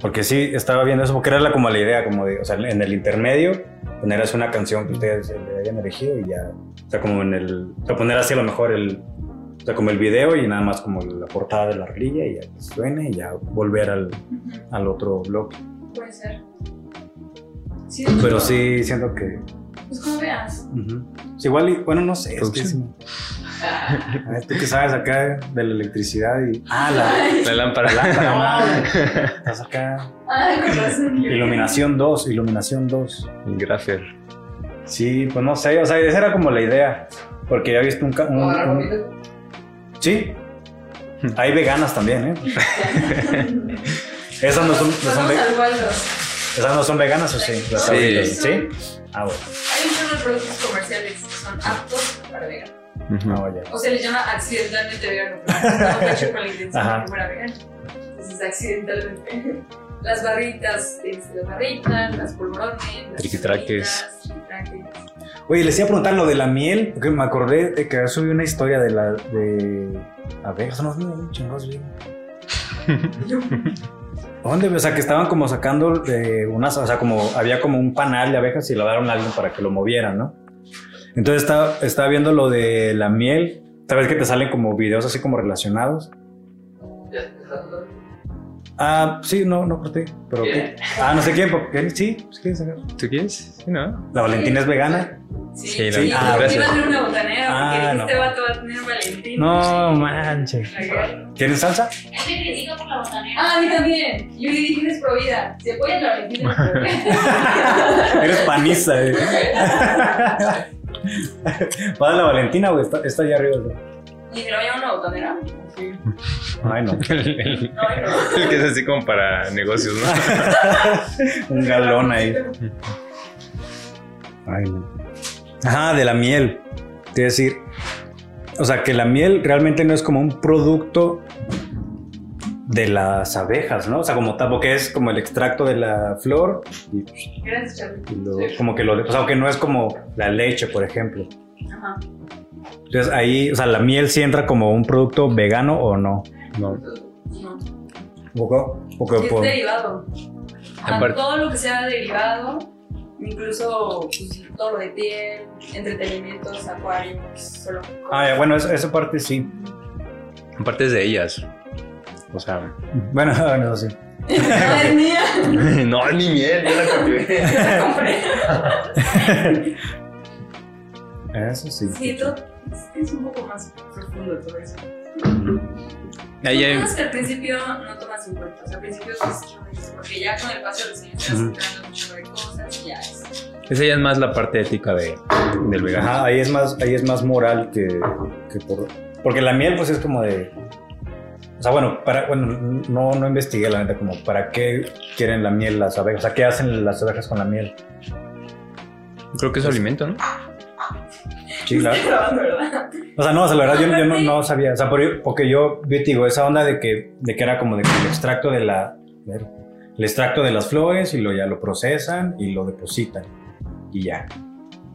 Porque sí, estaba viendo eso, porque era la, como la idea, como de, o sea, en el intermedio, poner así una canción que ustedes le hayan elegido y ya, o sea, como en el, o sea, poner así a lo mejor el, sea, como el video y nada más como la portada de la rolilla y ya que suene y ya volver al, al otro bloque. Puede ser. Sí, Pero sí, siento que, Pues como veas. ujú. Sí, igual, y, bueno, no sé, es que Producción. sí. A ver, tú que sabes acá de la electricidad y, ah, la, La lámpara. la lámpara, madre. Estás acá. Ay. Iluminación 2, iluminación 2. Graffer. Sí, pues no sé, o sea, esa era como la idea. Porque ya he visto un. un- un- sí. Hay veganas también, ¿eh? Esas no son, no son, Vamos ve- al Waldos. esas no son veganas o sí? Las Sí. ¿Sí? Ah, bueno. Hay un chorro de productos comerciales que son aptos para veganos. Ujú. Ah, ya. O se les llama accidentalmente vegano, pero no fue hecho con la intención Ajá. de que fuera vegano. Entonces, accidentalmente. Las barritas, este, las barritas, las polvorones, las triquitraques. Oye, les iba a preguntar lo de la miel, porque me acordé de que subí una historia de la. de. abejas, no, no, chingados bien. ¿Dónde? O sea, que estaban como sacando de unas, o sea, como había como un panal de abejas y lo daron a alguien para que lo movieran, ¿no? Entonces estaba, estaba viendo lo de la miel. ¿Sabes que te salen como videos así como relacionados? Ah, sí, no, no corté. Pero ¿qué? Ah, no sé quién, porque sí, sí, quieres sacar. ¿Tú quieres? Sí, ¿no? La Valentina es vegana. Sí, Sí, sí, la- ah, gracias. iba a ser una botanera, Ah, porque no. este vato va a tener Valentín. No manches. Ajá. ¿Quieren salsa? Él me critica por la botanera. Ah, a mí también. Yo le dije, eres pro vida. Si apoyan a Valentín, eres pro vida. Eres panista, eh. Para la Valentina, güey, está, está allá arriba. güey. ¿Y que lo llaman una botanera? Ay, no. El, que es así como para negocios, ¿no? Un galón ahí. Ay, no. Ajá, de la miel. Te iba a decir. O sea, que la miel realmente no es como un producto de las abejas, ¿no? O sea, como tal, porque es como el extracto de la flor y, Gracias, Charlie. y lo- como que lo, o sea, que no es como la leche, por ejemplo. Ajá. Entonces ahí, o sea, la miel sí entra como un producto vegano o no. No. No. Poco, poco Es por- derivado. Ajá, todo lo que sea derivado, incluso pues, todo lo de piel, entretenimientos, acuarios, solo. Ah, ya, bueno, esa, esa parte sí. Aparte es de ellas. O sea. Bueno, bueno, eso sí. ¡Ah, es mía! no, ni miel, yo la compré. La compré. Eso sí. Sí, todo es un poco más profundo todo eso. Ahí hay- que al principio no tomas en cuenta. O sea, al principio es porque ya con el paso de los años Ujú. enterando mucho de cosas y ya es. Esa ya es más la parte ética de, del vegano. Ajá, ahí es más, ahí es más moral que, que por. Porque la miel, pues es como de. O sea, bueno, para, bueno, no, no investigué la neta, como para qué quieren la miel las abejas. O sea, ¿qué hacen las abejas con la miel? Creo que es su alimento, ¿no? Sí, ¿verdad? O sea, no, o sea, la verdad yo, yo no, no sabía. O sea, por- porque yo, te digo, esa onda de que, de que era como de que el extracto de la. el extracto de las flores y lo ya lo procesan y lo depositan. Y ya.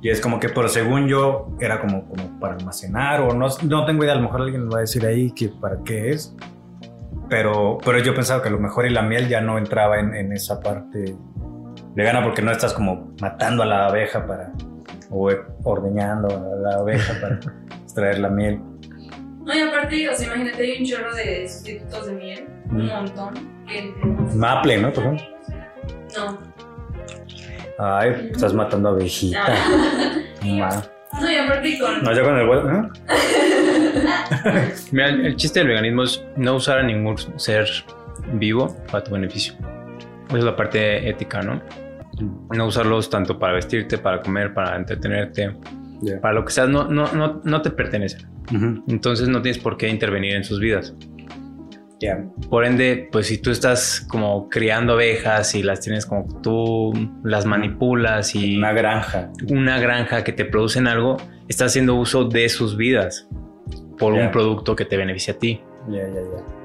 Y es como que, pero según yo, era como, como para almacenar o no, no tengo idea, a lo mejor alguien me va a decir ahí que para qué es. Pero, pero yo pensaba que a lo mejor y la miel ya no entraba en, en esa parte vegana porque no estás como matando a la abeja para, o ordeñando a la abeja para extraer la miel. No, y aparte, o sea, imagínate, hay un chorro de sustitutos de miel, un Mm. montón. Que, Maple, ¿no? Por ejemplo. no. Ay, estás matando abejita. Ma. No, y aparte con. No, yo con el huevo, ¿no? Mira, el, el chiste del veganismo es no usar a ningún ser vivo para tu beneficio. Esa es la parte ética, ¿no? No usarlos tanto para vestirte, para comer, para entretenerte, para lo que sea, no, no, no, no te pertenecen. Entonces no tienes por qué intervenir en sus vidas. Ya. Por ende, pues si tú estás como criando abejas y las tienes como tú las manipulas y Una granja. una granja que te producen algo, estás haciendo uso de sus vidas por un producto que te beneficia a ti. Ya.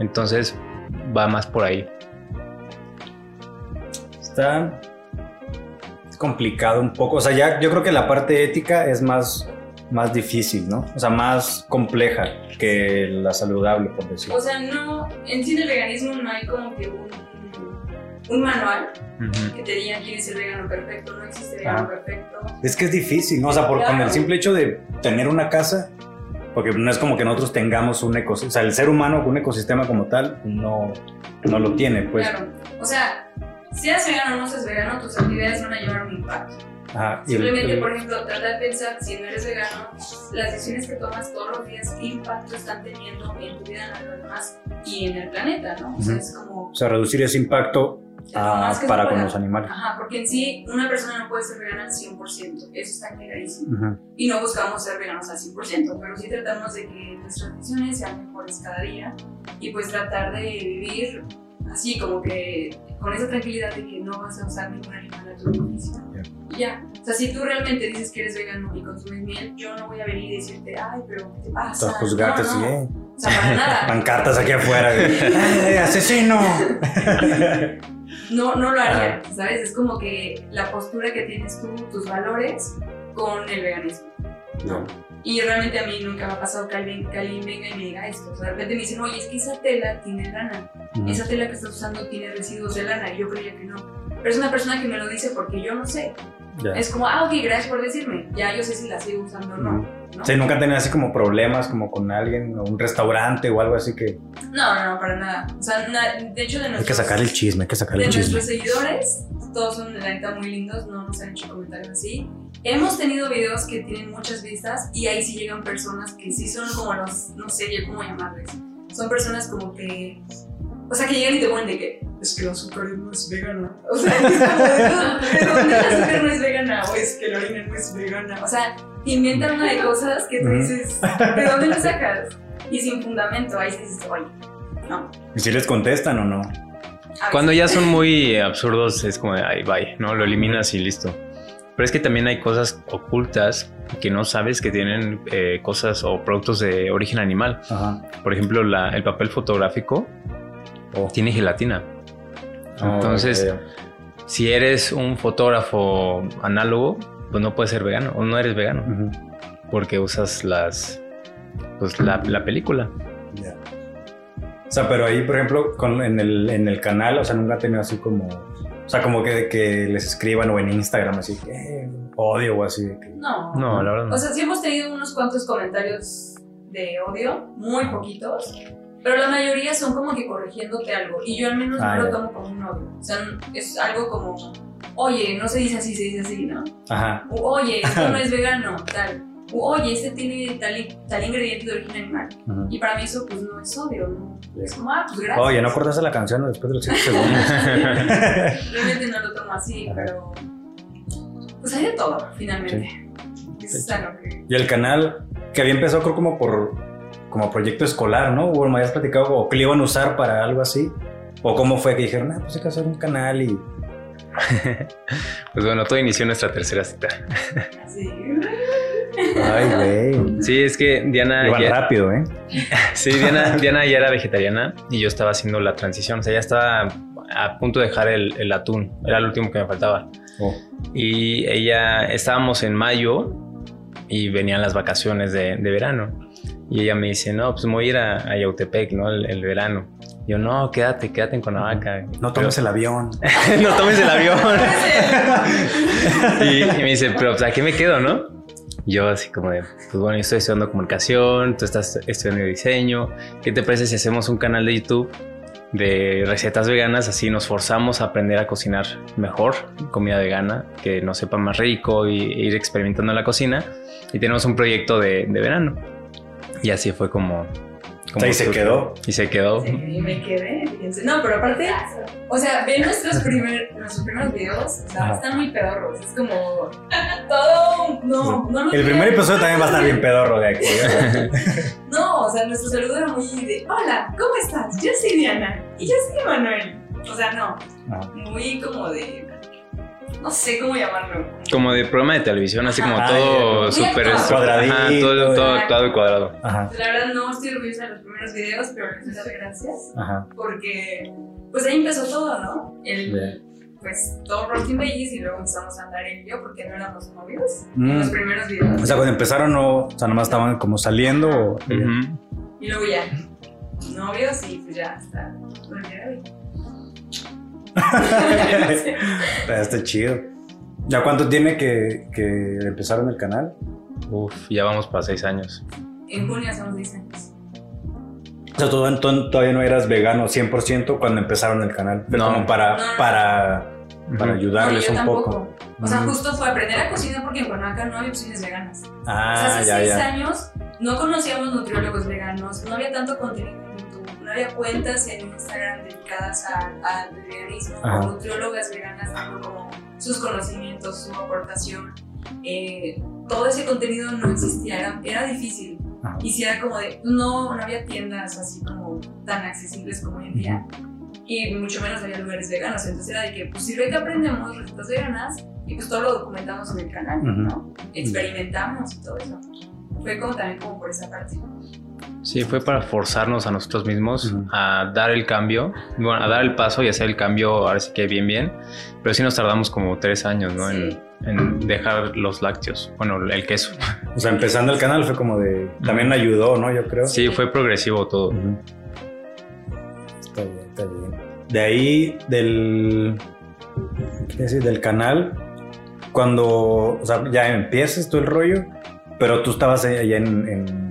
Entonces va más por ahí. Está complicado un poco. O sea, ya yo creo que la parte ética es más, más difícil, ¿no? O sea, más compleja que la saludable, por decirlo. O sea, no. En sí, en el veganismo no hay como que un, un manual Ujú. que te diga quién es el vegano perfecto. No existe vegano Ajá. perfecto. Es que es difícil, ¿no? O sea, por, con el Claro. simple hecho de tener una casa, porque no es como que nosotros tengamos un ecosistema, o sea, el ser humano, un ecosistema como tal, no, no lo tiene, pues. Claro. O sea, seas vegano o no seas vegano, tus actividades van a llevar un impacto. Ajá, Simplemente, el- por ejemplo, trata de pensar, si no eres vegano, las decisiones que tomas todos los días, ¿qué impacto están teniendo en tu vida, en los demás y en el planeta, ¿no? O sea, es como... o sea, reducir ese impacto que se para con los animales. Ajá, porque en sí una persona no puede ser vegana al 100%, eso está clarísimo. Ujú. Y no buscamos ser veganos al 100%, pero sí tratamos de que nuestras decisiones sean mejores cada día y pues tratar de vivir así como que con esa tranquilidad de que no vas a usar ningún animal a tu beneficio. Y ya. O sea, si tú realmente dices que eres vegano y consumes miel, yo no voy a venir y decirte, ay, pero ¿qué te pasa? A juzgarte no, no. ¿eh? O sea, para nada. Pancartas aquí afuera. ¡Ay, asesino! No, no lo haría, ¿sabes? Es como que la postura que tienes tú, tus valores con el veganismo. No. Y realmente a mí nunca me ha pasado que alguien, que alguien venga y me diga esto. O sea, de repente me dicen, oye, es que esa tela tiene lana. Esa tela que estás usando tiene residuos de lana. Y yo creía que no. Pero es una persona que me lo dice porque yo no sé. Ya. Es como, ah, ok, gracias por decirme. Ya yo sé si la sigo usando o no. ¿no? Sí, nunca han tenido así como problemas como con alguien o un restaurante o algo así que No, no, para nada. O sea, na- de hecho, de hay que nuestros, sacar el chisme, hay que sacar de el chisme. nuestros seguidores, todos son la neta muy lindos, no nos han hecho comentarios así. Hemos tenido videos que tienen muchas vistas y ahí sí llegan personas que sí son como los, no sé yo cómo llamarles. Son personas como que, o sea, que llegan y te ponen de que es que el azúcar no es vegana. O sea, es como de, ¿de dónde el azúcar no es vegana? O es que la orina no es vegana. O sea, inventan una de cosas que tú dices, ¿de dónde lo sacas? Y sin fundamento, ahí sí dices, oye, no. ¿Y si les contestan o no? Cuando ya son muy absurdos es como ay, bye, ¿no? Lo eliminas y listo. Pero es que también hay cosas ocultas que no sabes que tienen eh, cosas o productos de origen animal. Ajá. Por ejemplo, la- el papel fotográfico Oh. tiene gelatina. Entonces, Oh, ya, Si eres un fotógrafo análogo, pues no puedes ser vegano o no eres vegano Ujú. porque usas las, pues la, la película. Ya. O sea, pero ahí, por ejemplo, con, en, el, en el canal, o sea, nunca ha tenido así como. O sea, como que, que les escriban o en Instagram, así que eh, odio o así. de que- No. No, la verdad no. O sea, sí hemos tenido unos cuantos comentarios de odio, muy poquitos, pero la mayoría son como que corrigiéndote algo. Y yo al menos Ah, no lo ya. tomo como un odio. O sea, es algo como, oye, no se dice así, se dice así, ¿no? Ajá. Oye, esto no es vegano, tal. Oye, este tiene tal, tal ingrediente de origen animal. Ujú. Y para mí eso pues no es odio, ¿no? Es como, ah, pues gracias. Oye, no cortaste la canción después de los 7 segundos. Realmente no lo tomo así, Ajá. pero pues hay de todo, finalmente. Es algo que... y el canal, que había empezado, creo, como por como proyecto escolar, ¿no? O me habías platicado, o que lo iban a usar para algo así. O cómo fue que dijeron, ah, pues hay que hacer un canal y. Pues bueno, todo inició nuestra tercera cita. Así. Ay, güey. Sí, es que Diana Iban ya, rápido, ¿eh? sí, Diana, Diana ya era vegetariana y yo estaba haciendo la transición. O sea, ya estaba a punto de dejar el, el atún. Era lo último que me faltaba. Oh. Y ella, estábamos en mayo y venían las vacaciones de, de verano. Y ella me dice, no, pues me voy a ir a, a Yautepec, ¿no? El, el verano. Yo, no, quédate, quédate en Cuernavaca. No tomes el avión. no tomes el avión. y, y me dice, pero pues, ¿a qué me quedo, no? Yo así como de, pues bueno, yo estoy estudiando comunicación, tú estás estudiando diseño. ¿Qué te parece si hacemos un canal de YouTube de recetas veganas? Así nos forzamos a aprender a cocinar mejor comida vegana, que nos sepa más rico y e ir experimentando en la cocina. Y tenemos un proyecto de, de verano. Y así fue como... Y se quedó. Y se quedó. Sí, y me quedé. No, pero aparte, o sea, ve nuestros, primer, nuestros primeros videos, o sea, Ajá. están muy pedorros. Es como todo. No, no El primer episodio también va a estar bien pedorro de aquí. ¿eh? No, o sea, nuestro saludo era muy de: Hola, ¿cómo estás? Yo soy Diana. Y yo soy Manuel. O sea, no, Ah. muy como de. No sé cómo llamarlo. Como de programa de televisión, así como todo súper... Cuadradito. Ajá, todo, todo, todo cuadrado. Ajá, La verdad, no estoy orgullosa de los primeros videos, pero les doy las gracias. ajá. Porque, pues ahí empezó todo, ¿no? El. Pues todo Roasting Veggies y luego empezamos a andar él y yo porque no éramos novios Mm. en los primeros videos. O sea, cuando empezaron, no, o sea, nomás estaban como saliendo. O. Y luego ya, novios y pues ya hasta el día de hoy. Está chido. ¿Ya cuánto tiene que, que empezaron el canal? Uf, ya vamos para seis años. En junio hacemos 10 años. O sea, todavía no eras vegano 100% cuando empezaron el canal. Pero No. como para, No, no. para, para ayudarles No, yo un tampoco. poco. O sea, justo fue aprender a cocinar porque en Cuernavaca no había opciones veganas. o sea, Ah, hace ya, 6 ya. años no conocíamos nutriólogos veganos, no había tanto contenido había cuentas en Instagram dedicadas al veganismo, Ajá. nutriólogas veganas dando como sus conocimientos, su aportación. Eh, todo ese contenido no existía, era, era difícil. Ajá. Y si era como de, no, no había tiendas así como tan accesibles como hoy en día. Y mucho menos había lugares veganos. Entonces era de que, pues sirve que aprendemos recetas veganas y pues todo lo documentamos en el canal, Ujú. ¿no? Experimentamos y todo eso. Fue como también como por esa parte. Sí, fue para forzarnos a nosotros mismos a dar el cambio, bueno, a dar el paso y hacer el cambio ahora sí que bien, bien. Pero sí nos tardamos como tres años, ¿no? En, Sí. en dejar los lácteos, bueno, el queso. O sea, empezando el canal fue como de. También ayudó, ¿no? Yo creo. Sí, fue progresivo todo. Está bien, está bien. De ahí, del. ¿Qué decir? Del canal, cuando. O sea, ya empiezas todo el rollo, pero tú estabas allá en. en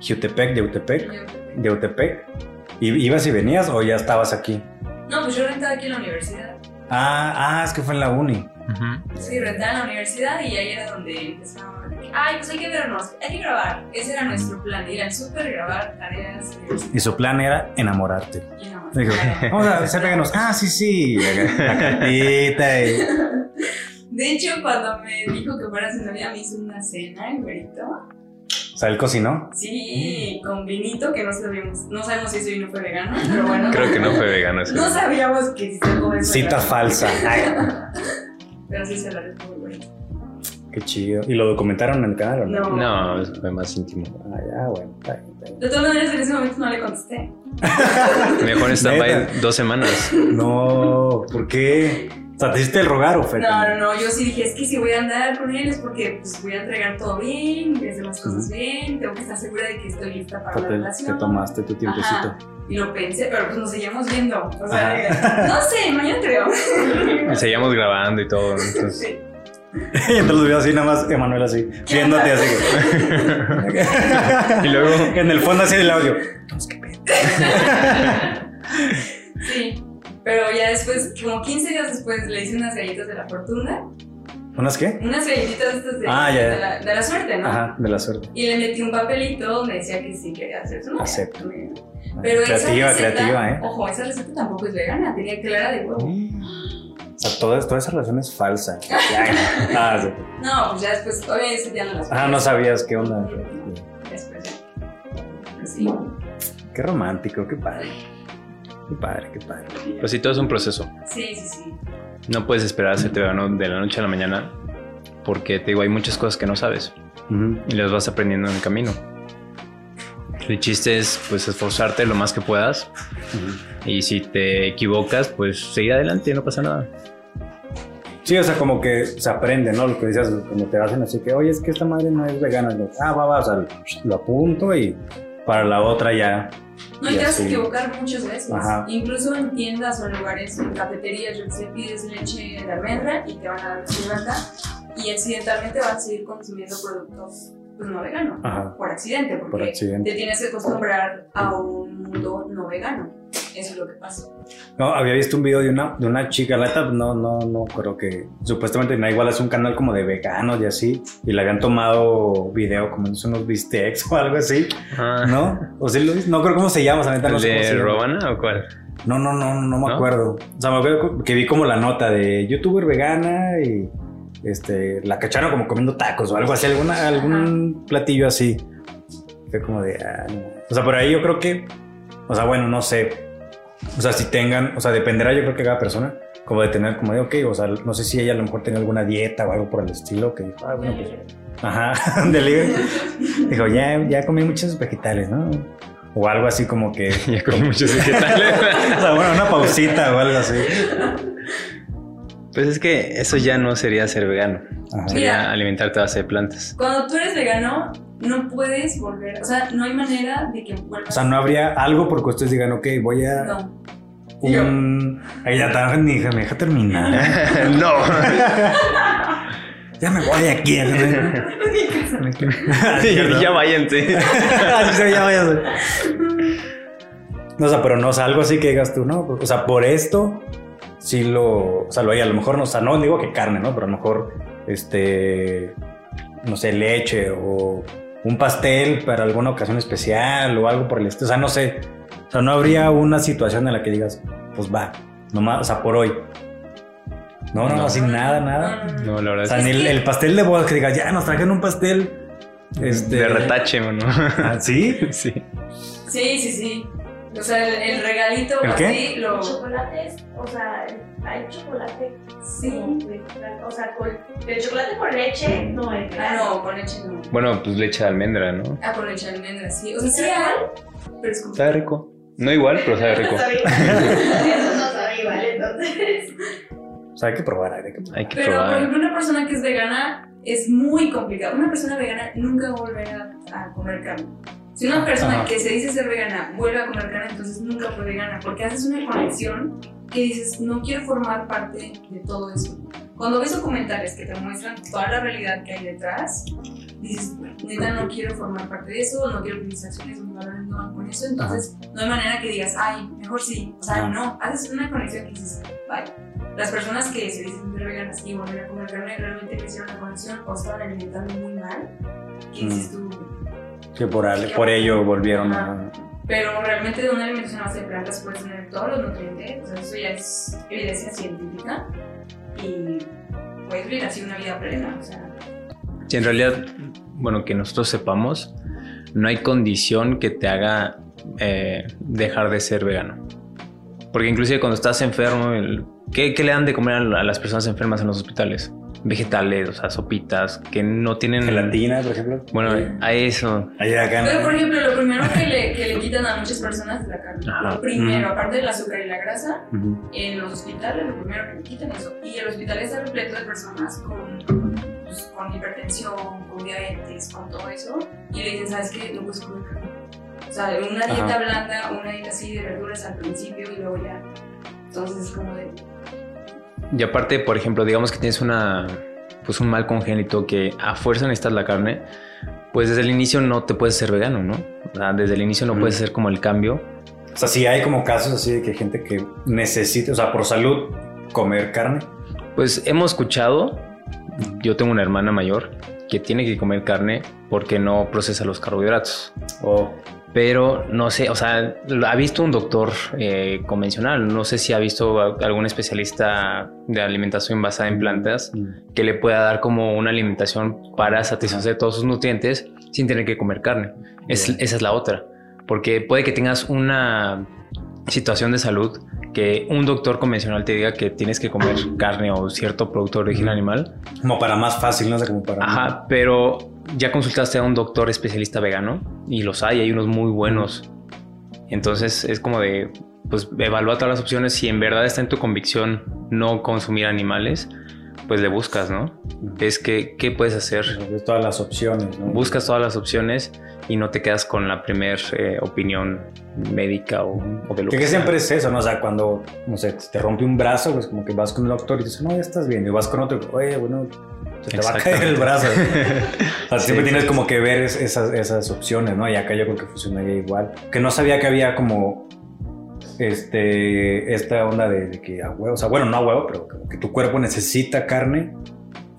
Jutepec, Yautepec, Yautepec. ¿Y ¿Ibas y venías o ya estabas aquí? No, pues yo rentaba aquí en la universidad. Ah, ah, es que fue en la uni. Sí, rentaba en la universidad y ahí era donde que, Ay, pues hay que vernos, hay que grabar. Ese era nuestro plan, ir al súper, grabar tareas. Y su plan era enamorarte. Y no, Digo, claro. vamos a veganos. Ah, sí, sí. La cartita y. De hecho, cuando me dijo que fuera su novia, me hizo una cena, el güerito. O sea, él cocinó. Sí, con vinito, que no sabíamos, no sabemos si ese vino fue vegano, pero bueno. Creo que no fue vegano ese. No sabíamos que existía. Cita falsa. Ay, Pero sí se la dejó muy bonito. qué chido. ¿Y lo documentaron en el canal o no? No. No, fue más íntimo. Ah, ya, bueno. Está bien, está bien. De todas maneras, en ese momento no le contesté. Mejor en stand-by dos semanas. No, ¿por qué? O sea, ¿te hiciste el rogar o fue? No, no, no, yo sí dije, es que si voy a andar con él es porque pues, voy a entregar todo bien, voy a hacer las cosas bien, tengo que estar segura de que estoy lista para la Te, relación. te tomaste tu tiempecito. Ajá. Y lo pensé, pero pues nos seguíamos viendo. O sea, no sé, mañana creo. Y seguíamos grabando y todo. Entonces, Sí. y entonces los veo así, nada más, Emanuel así, viéndote así. Y luego- en el fondo así del audio. Sí, pero ya después, como 15 días después, le hice unas galletas de la fortuna. ¿Unas qué? Unas galletitas estas de, Ah, ya, ya. de, la, de la suerte, ¿no? Ajá, de la suerte. Y le metí un papelito donde decía que sí quería hacer su novia. Acepto. Pero esa creativa, receta, creativa, ¿eh? Ojo, esa receta tampoco es vegana, tenía clara de huevo. O sea, toda, toda esa relación es falsa. ah, sí. No, pues ya después, obviamente ya no las Ah, no sabías qué onda. Después ya. Sí. Qué romántico, qué padre. Qué padre, qué padre. pues sí, todo es un proceso. Sí, sí, sí. No puedes esperar a hacerte vegano de la noche a la mañana porque te digo, hay muchas cosas que no sabes y las vas aprendiendo en el camino. El chiste es pues esforzarte lo más que puedas y si te equivocas pues seguir adelante, no pasa nada. Sí, o sea, como que se aprende, ¿no? Lo que decías, cuando te hacen así que, oye, es que esta madre no es vegana. Lo, ah, va, va, o sea, lo apunto y para la otra ya. No, y y te vas a equivocar muchas veces. Ajá. Incluso en tiendas o en lugares, en cafeterías, yo que sé, pides leche de almendra y te van a dar leche de vaca y accidentalmente vas a seguir consumiendo productos pues, no veganos. Ajá. Por accidente, porque Por accidente. te tienes que acostumbrar a un mundo no vegano. Eso es lo que pasa. No, había visto un video de una, de una chica, la neta, no, no, no, creo que supuestamente no, igual es un canal como de veganos y así, y le habían tomado video como en unos bistecs o algo así, Ah, ¿no? O viste? no creo cómo se llama, o sea, neta, no ¿El sé cómo se de. Robana o cuál? No, no, no, no me ¿No? acuerdo. O sea, me acuerdo que vi como la nota de youtuber vegana y este, la cacharon como comiendo tacos o algo así, alguna, algún platillo así. Fue como de, ah, no. O sea, por ahí yo creo que, o sea, bueno, no sé. O sea, si tengan, o sea, dependerá yo creo que cada persona, como de tener, como de, ok, o sea, no sé si ella a lo mejor tenía alguna dieta o algo por el estilo, que dijo, ah, bueno, pues, ajá, delivery. Dijo, ya, ya comí muchos vegetales, ¿no? O algo así como que, Ya comí muchos vegetales. o sea, bueno, una pausita o algo así. Pues es que eso ya no sería ser vegano. Ajá. Sería Mira. alimentarte a base de plantas. Cuando tú eres vegano, no puedes volver, o sea, no hay manera de que vuelvas. O sea, no habría algo porque ustedes digan, ok, voy a No. un... Ahí ya está, ni hija, me deja terminar. no. ya me voy de aquí. ya váyanse. Ya vaya. No, o sea, pero no, o sea, algo así que digas tú, ¿no? O sea, por esto sí lo, o sea, lo hay, a lo mejor no, o sea, no digo que carne, ¿no? Pero a lo mejor, este, no sé, leche o un pastel para alguna ocasión especial o algo por el estilo, o sea, no sé, o sea, no habría una situación en la que digas, pues va, nomás, o sea, por hoy. No, no, No. así nada, nada. No, la O verdad sea, es ni el pastel de bodas que digas, ya nos trajeron un pastel. Este, de retache, ¿no? ¿Ah, ¿Sí? sí. Sí, sí, sí. O sea, el, el regalito ¿El qué? así lo. Chocolates, o sea, hay chocolate. Sí. como O sea, con, el chocolate con leche no es Ah, no, con leche no. Bueno, pues leche de almendra, ¿no? Ah, con leche de almendra, sí. O sea, sí hay, pero es como. Sabe rico. No igual, pero sabe rico. No sabe. Eso no sabe igual, entonces. O sea, hay que probar, hay que probar. Hay que Pero, por probar. ejemplo, una persona que es vegana es muy complicado. Una persona vegana nunca va a volver a, a comer carne. Si una persona Ajá. que se dice ser vegana vuelve a comer carne, entonces nunca fue vegana, porque haces una conexión que dices, no quiero formar parte de todo eso. Cuando ves documentales que te muestran toda la realidad que hay detrás, dices, neta, no quiero formar parte de eso, no quiero que mis valores no van con eso, entonces no hay manera que digas, ay, mejor sí. O sea, Ajá. no, haces una conexión que dices, vaya. Las personas que se dicen ser veganas y volver a comer carne realmente hicieron la conexión o estaban alimentando muy mal. Que dices tú, Que por, al- por ello volvieron a... Pero realmente de una alimentación a base de plantas puedes tener todos los nutrientes, o sea, eso ya es evidencia científica y puedes vivir así una vida plena, o sea, Si en realidad, bueno, que nosotros sepamos, no hay condición que te haga eh, dejar de ser vegano. Porque inclusive cuando estás enfermo, el- ¿qué, qué le dan de comer a las personas enfermas en los hospitales? Vegetales, o sea, sopitas, que no tienen... Gelatina, por ejemplo. Bueno, a eso. Acá. Pero, por ejemplo, lo primero que le, que le quitan a muchas personas es la carne. Ajá. Lo primero, Ujú. aparte del azúcar y la grasa, en los hospitales lo primero que le quitan es eso. Y el hospital está repleto de personas con, pues, con hipertensión, con diabetes, con todo eso. Y le dicen, ¿sabes qué? No puedes comer carne. O sea, una dieta Ajá. blanda, una dieta así de verduras al principio y luego ya. Entonces es como de... Y aparte, por ejemplo, digamos que tienes una, pues un mal congénito que a fuerza necesitas la carne, pues desde el inicio no te puedes ser vegano, ¿no? O sea, desde el inicio no Ujú. puedes hacer como el cambio. O sea, sí hay como casos así de que hay gente que necesita, o sea, por salud, comer carne. Pues hemos escuchado, yo tengo una hermana mayor que tiene que comer carne porque no procesa los carbohidratos. O Pero no sé, o sea, ha visto un doctor eh, convencional, no sé si ha visto algún especialista de alimentación basada en plantas que le pueda dar como una alimentación para satisfacer todos sus nutrientes sin tener que comer carne. Es- esa es la otra, porque puede que tengas una situación de salud que un doctor convencional te diga que tienes que comer carne o cierto producto de origen animal, como para más fácil, no sé, como para... Ajá, pero ya consultaste a un doctor especialista vegano y los hay, hay unos muy buenos. Entonces es como de, pues evalúa todas las opciones. Si en verdad está en tu convicción no consumir animales, pues le buscas, ¿no? Es que, ¿qué puedes hacer? De todas las opciones, ¿no? Buscas todas las opciones y no te quedas con la primera opinión médica o, o de lo Que, que, siempre es eso, ¿no? O sea, cuando, no sé, te rompe un brazo, pues como que vas con el doctor y dices, no, ya estás bien. Y vas con otro, oye, bueno, se te va a caer el brazo. O sea, Sí, siempre tienes sí, como que ver es- esas, esas opciones, ¿no? Y acá yo creo que funcionaría igual. Que no sabía que había como este, esta onda de, de que a huevo, o sea, bueno, no a huevo, pero como que tu cuerpo necesita carne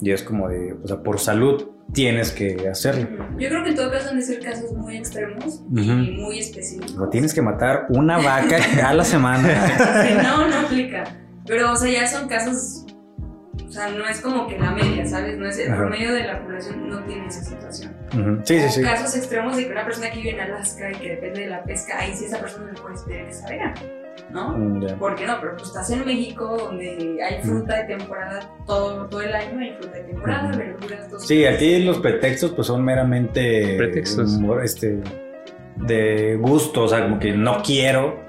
y es como de, o sea, por salud tienes que hacerlo. Yo creo que en todo caso han de ser casos muy extremos y Ujú. muy específicos. O tienes que matar una vaca a la semana. Sí, no, no aplica. Pero, o sea, ya son casos. O sea, no es como que la media, ¿sabes? No es el Ajá. promedio de la población no tiene esa situación. Ujú. Sí, sí, O sí. Casos extremos de que una persona que vive en Alaska y que depende de la pesca, ahí sí esa persona le puedes pedir que sea vegana, ¿no? Mm, ya. ¿Por qué no? Pero pues estás en México donde hay fruta de temporada todo, todo el año, hay fruta de temporada, Ujú. verduras, todo Sí, aquí los pretextos pues son meramente Pretextos. humor, este de gusto, o sea, como que no quiero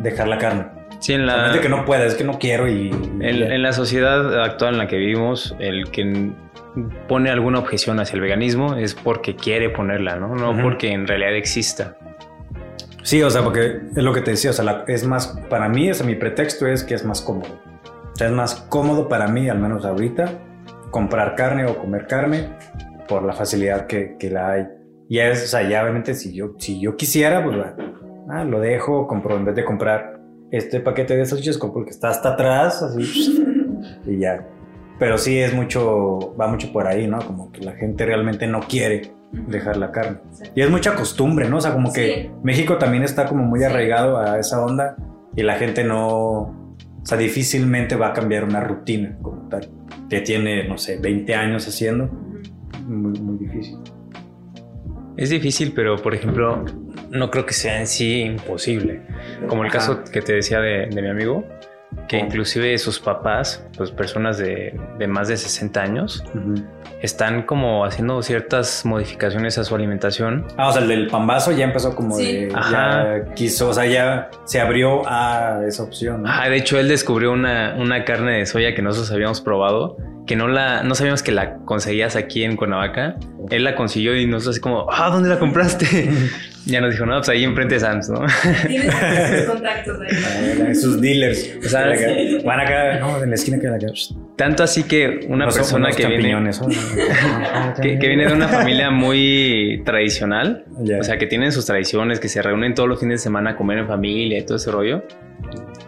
dejar la carne. Sí, en la, de que no pueda, es que no quiero y, en, en la sociedad actual en la que vivimos, el que pone alguna objeción hacia el veganismo es porque quiere ponerla, ¿no? No Ujú. porque en realidad exista. Sí, o sea, porque es lo que te decía, o sea, la- es más para mí, o sea, mi pretexto es que es más cómodo. O sea, es más cómodo para mí, al menos ahorita, comprar carne o comer carne por la facilidad que, que la hay. Ya es, o sea, ya obviamente si yo, si yo quisiera, pues ah, lo dejo, compro, en vez de comprar este paquete de salchichas, compro el que está hasta atrás, así, y ya. Pero sí es mucho, va mucho por ahí, ¿no? Como que la gente realmente no quiere dejar la carne. Y es mucha costumbre, ¿no? O sea, como que Sí. México también está como muy Sí. arraigado a esa onda y la gente no, o sea, difícilmente va a cambiar una rutina como tal, que tiene, no sé, 20 años haciendo, muy, muy difícil. Es difícil, pero por ejemplo, no creo que sea en sí imposible. Como el Ajá. caso que te decía de, de mi amigo, que Oh. inclusive sus papás, pues personas de, de más de 60 años, están como haciendo ciertas modificaciones a su alimentación. Ah, o sea, el del pambazo ya empezó como Sí. de, Ajá. ya quiso, o sea, ya se abrió a esa opción, ¿no? Ah, de hecho, él descubrió una, una carne de soya que nosotros habíamos probado, que no la, no sabíamos que la conseguías aquí en Cuernavaca. Él la consiguió y nosotros así como, ah, ¿dónde la compraste? ya nos dijo, no, pues ahí enfrente de Sam's, ¿no? Tienes sus contactos ahí. Ah, Sus dealers. O sea, van acá, no, en la esquina que la acá. Tanto así que una Unos- persona que viene, ¿no? que, que viene de una familia muy tradicional, Ya. o sea, que tienen sus tradiciones, que se reúnen todos los fines de semana a comer en familia y todo ese rollo,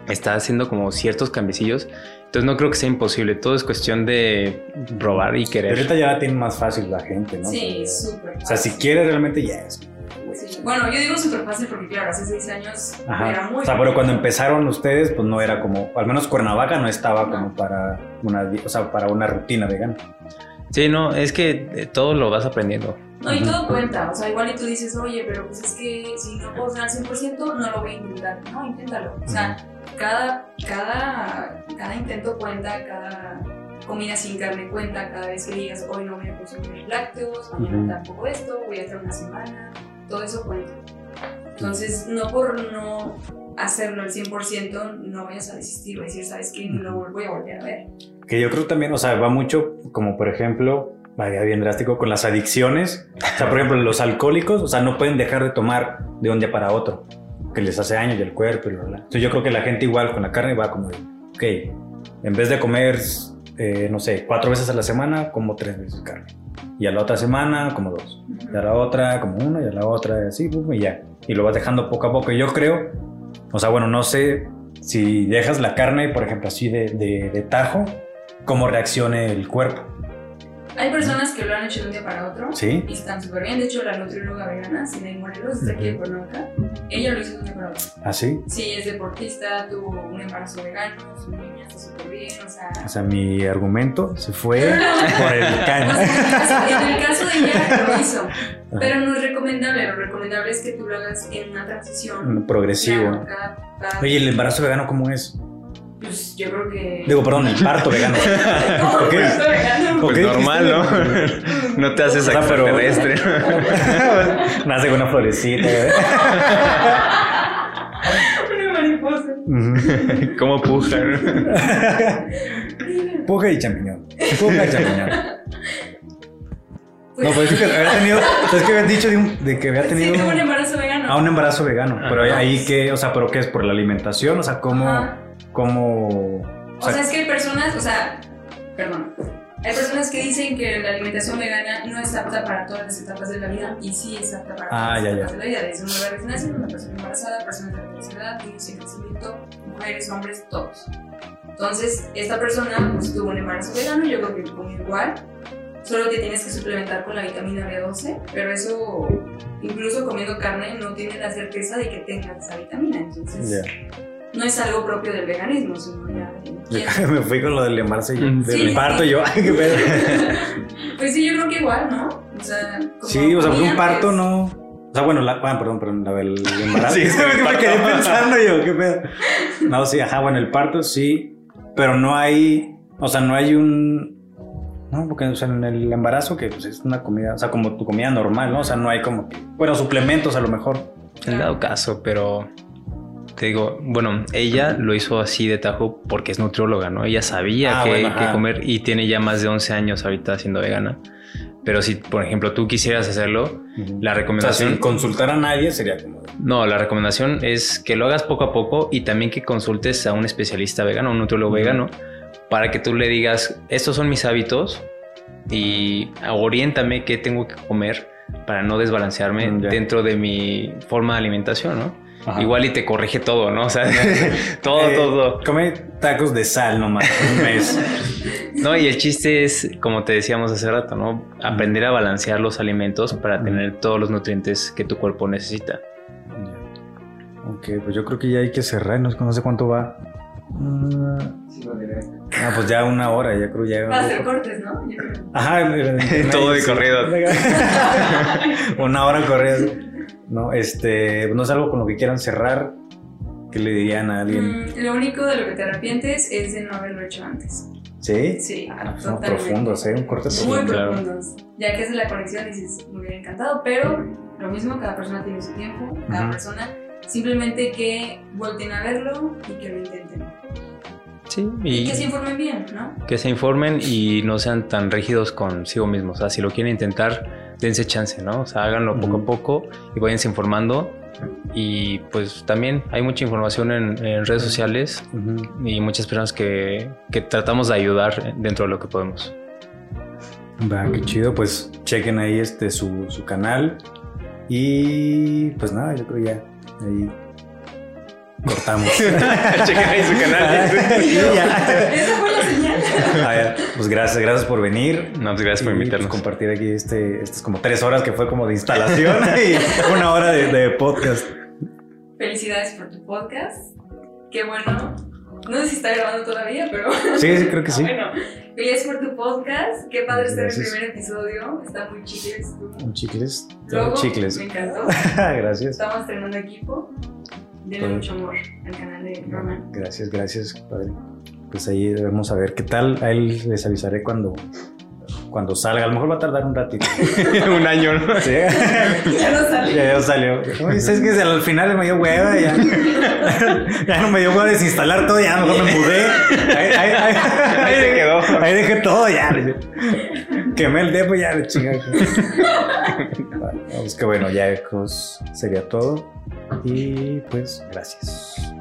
está haciendo como ciertos cambiecillos. Entonces no creo que sea imposible, todo es cuestión de probar y Pero querer. ahorita ya la tiene más fácil la gente, ¿no? Sí, súper. O sea, si quiere realmente ya es. Sí. Bueno, yo digo súper fácil porque, claro, hace seis años era Ajá. muy. O sea, pero cuando empezaron ustedes, pues no era como, al menos Cuernavaca no estaba como para una, o sea, para una rutina vegana. Sí, no, es que eh, todo lo vas aprendiendo. No, y todo cuenta. O sea, igual y tú dices, oye, pero pues es que si no puedo al 100%, no lo voy a intentar. No, inténtalo. O sea, cada, cada, cada intento cuenta, cada comida sin carne cuenta, cada vez que digas, hoy no voy a consumir lácteos, mañana Ujú. tampoco esto, voy a estar una semana, todo eso cuenta. Entonces, no por no hacerlo al 100%, no vayas a desistir o decir, ¿sabes qué? No lo voy a volver a ver. Que yo creo también, o sea, va mucho como por ejemplo, vaya bien drástico, con las adicciones. O sea, por ejemplo, los alcohólicos, o sea, no pueden dejar de tomar de un día para otro, que les hace daño y el cuerpo y bla, bla. Entonces yo creo que la gente igual con la carne va como ok, en vez de comer, eh, no sé, cuatro veces a la semana, como tres veces carne. Y a la otra semana, como dos. Y a la otra, como una, y a la otra, así, y ya. Y lo vas dejando poco a poco. Y yo creo, o sea, bueno, no sé si dejas la carne, por ejemplo, así de, de, de tajo, cómo reaccione el cuerpo. Hay personas que lo han hecho de un día para otro ¿Sí? y están súper bien. De hecho, la nutrióloga vegana, Sinaí Morelos, está aquí de. Cuernavaca, ella lo hizo de un día para otro. ¿Así? Sí, es deportista, tuvo un embarazo vegano, su niña está súper bien, o sea... O sea, mi argumento se fue por el O caño. sea, en el caso de ella lo hizo, pero no es recomendable. Lo recomendable es que tú lo hagas en una transición. Progresivo. Cada- cada- Oye, ¿el embarazo vegano cómo es? Pues yo creo que. Digo, perdón, el parto vegano. ¿Cómo ok. que está vegano? Pues Ok, normal, ¿no? no te haces pero- extraterrestre. Nace con una florecita. ¿eh? Una mariposa. ¿Cómo puja? Puja y champiñón. Ya mañana. Pues, No, pues es que había tenido. Es que habías dicho de, un- de que había sí, tenido. tuve un embarazo vegano. a un embarazo vegano. Pero ahí que, o sea, ¿pero qué es? ¿Por la alimentación? O sea, ¿cómo. Ajá. Cómo O sea, es que hay personas, o sea, perdón, hay personas que dicen que la alimentación vegana no es apta para todas las etapas de la vida y sí es apta para Ah, todas las ya. etapas de la vida, desde un bebé recién nacido, una persona embarazada, personas de la tercera edad, niños en crecimiento, mujeres, hombres, todos. Entonces, esta persona pues, tuvo un embarazo vegano, yo creo que comió igual, solo que tienes que suplementar con la vitamina B12, pero eso, incluso comiendo carne, no tienes la certeza de que tengas esa vitamina, entonces Ya. No es algo propio del veganismo, sino ya de. Me fui con lo del embarazo y yo, Mm, del sí. parto y yo, ay, qué pedo. Pues sí, yo creo que igual, ¿no? O sea, como Sí, o sea, porque un parto pues, no. O sea, bueno, la, ah, perdón, perdón, la del embarazo. Sí, Es que el me quedé pensando yo, qué pedo. No, sí, ajá, bueno, el parto sí, pero no hay, o sea, no hay un. No, porque o sea, en el embarazo, que pues, es una comida, o sea, como tu comida normal, ¿no? O sea, no hay como, bueno, suplementos a lo mejor. En dado caso, pero te digo, bueno, ella lo hizo así de tajo porque es nutrióloga, ¿no? Ella sabía Ah, qué bueno, comer y tiene ya más de 11 años ahorita siendo vegana. Pero si, por ejemplo, tú quisieras hacerlo, la O sea, recomendación... sin consultar a nadie sería como. No, la recomendación es que lo hagas poco a poco y también que consultes a un especialista vegano, un nutriólogo vegano, para que tú le digas, estos son mis hábitos y oriéntame qué tengo que comer para no desbalancearme Mm, dentro de mi forma de alimentación, ¿no? Ajá. Igual y te corrige todo, ¿no? O sea, todo, Eh, todo. Come tacos de sal nomás, un mes. No, y el chiste es, como te decíamos hace rato, ¿no? Aprender a balancear los alimentos para tener todos los nutrientes que tu cuerpo necesita. Ok, pues yo creo que ya hay que cerrar, no, sé- no sé cuánto va. Mm, Ah, pues ya una hora, ya creo ya. Va a hacer cortes, ¿no? Yo creo. Ajá, Todo de corrido. una hora corrida. No, este, no es algo con lo que quieran cerrar. ¿Qué le dirían a alguien? Mm, lo único de lo que te arrepientes es de no haberlo hecho antes. ¿Sí? Sí, Ah, pues profundos, ¿eh? Un corte Muy claro. profundos. Ya que es la conexión, dices, me hubiera encantado, pero lo mismo, cada persona tiene su tiempo, cada persona. Simplemente que volteen a verlo y que lo intenten. Sí, Y, y que se informen bien, ¿no? que se informen y no sean tan rígidos consigo mismos. O sea, si lo quieren intentar, dense chance, ¿no? O sea, háganlo poco a poco y váyanse informando. Y pues también hay mucha información en, en redes sociales y muchas personas que, que tratamos de ayudar dentro de lo que podemos. Va, qué chido. Pues chequen ahí este su, su canal. Y pues nada, yo creo ya. Ahí cortamos. Chequen ahí su canal. Ah, ya. Pues gracias, gracias por venir. No, pues gracias por Y, pues, invitarnos. compartir aquí este, estas como tres horas que fue como de instalación y una hora de, de podcast. Felicidades por tu podcast. Qué bueno. No sé si está grabando todavía, pero. Sí, sí, creo que sí. Bueno, felicidades por tu podcast. Qué padre estar en el primer episodio. Está muy chicles tú. Un chicles. Luego, chicles. Me encantó. gracias. Estamos estrenando equipo. Denle Todo. mucho amor al canal de Roman. Gracias, gracias, padre. Pues ahí vamos a ver qué tal. A él les avisaré cuando, cuando salga. A lo mejor va a tardar un ratito. Un año, ¿no? Sí. Ya no sale. Ya, ya salió. Oye, ¿sabes que al final me dio hueva? Ya, ya no me dio hueva desinstalar todo, ya mejor me mudé. Ahí, ahí, ahí, Ahí se quedó. Ahí dejé todo, ya. Quemé el depo, ya, le chinga. Pues que bueno, ya pues, sería todo. Y pues, gracias.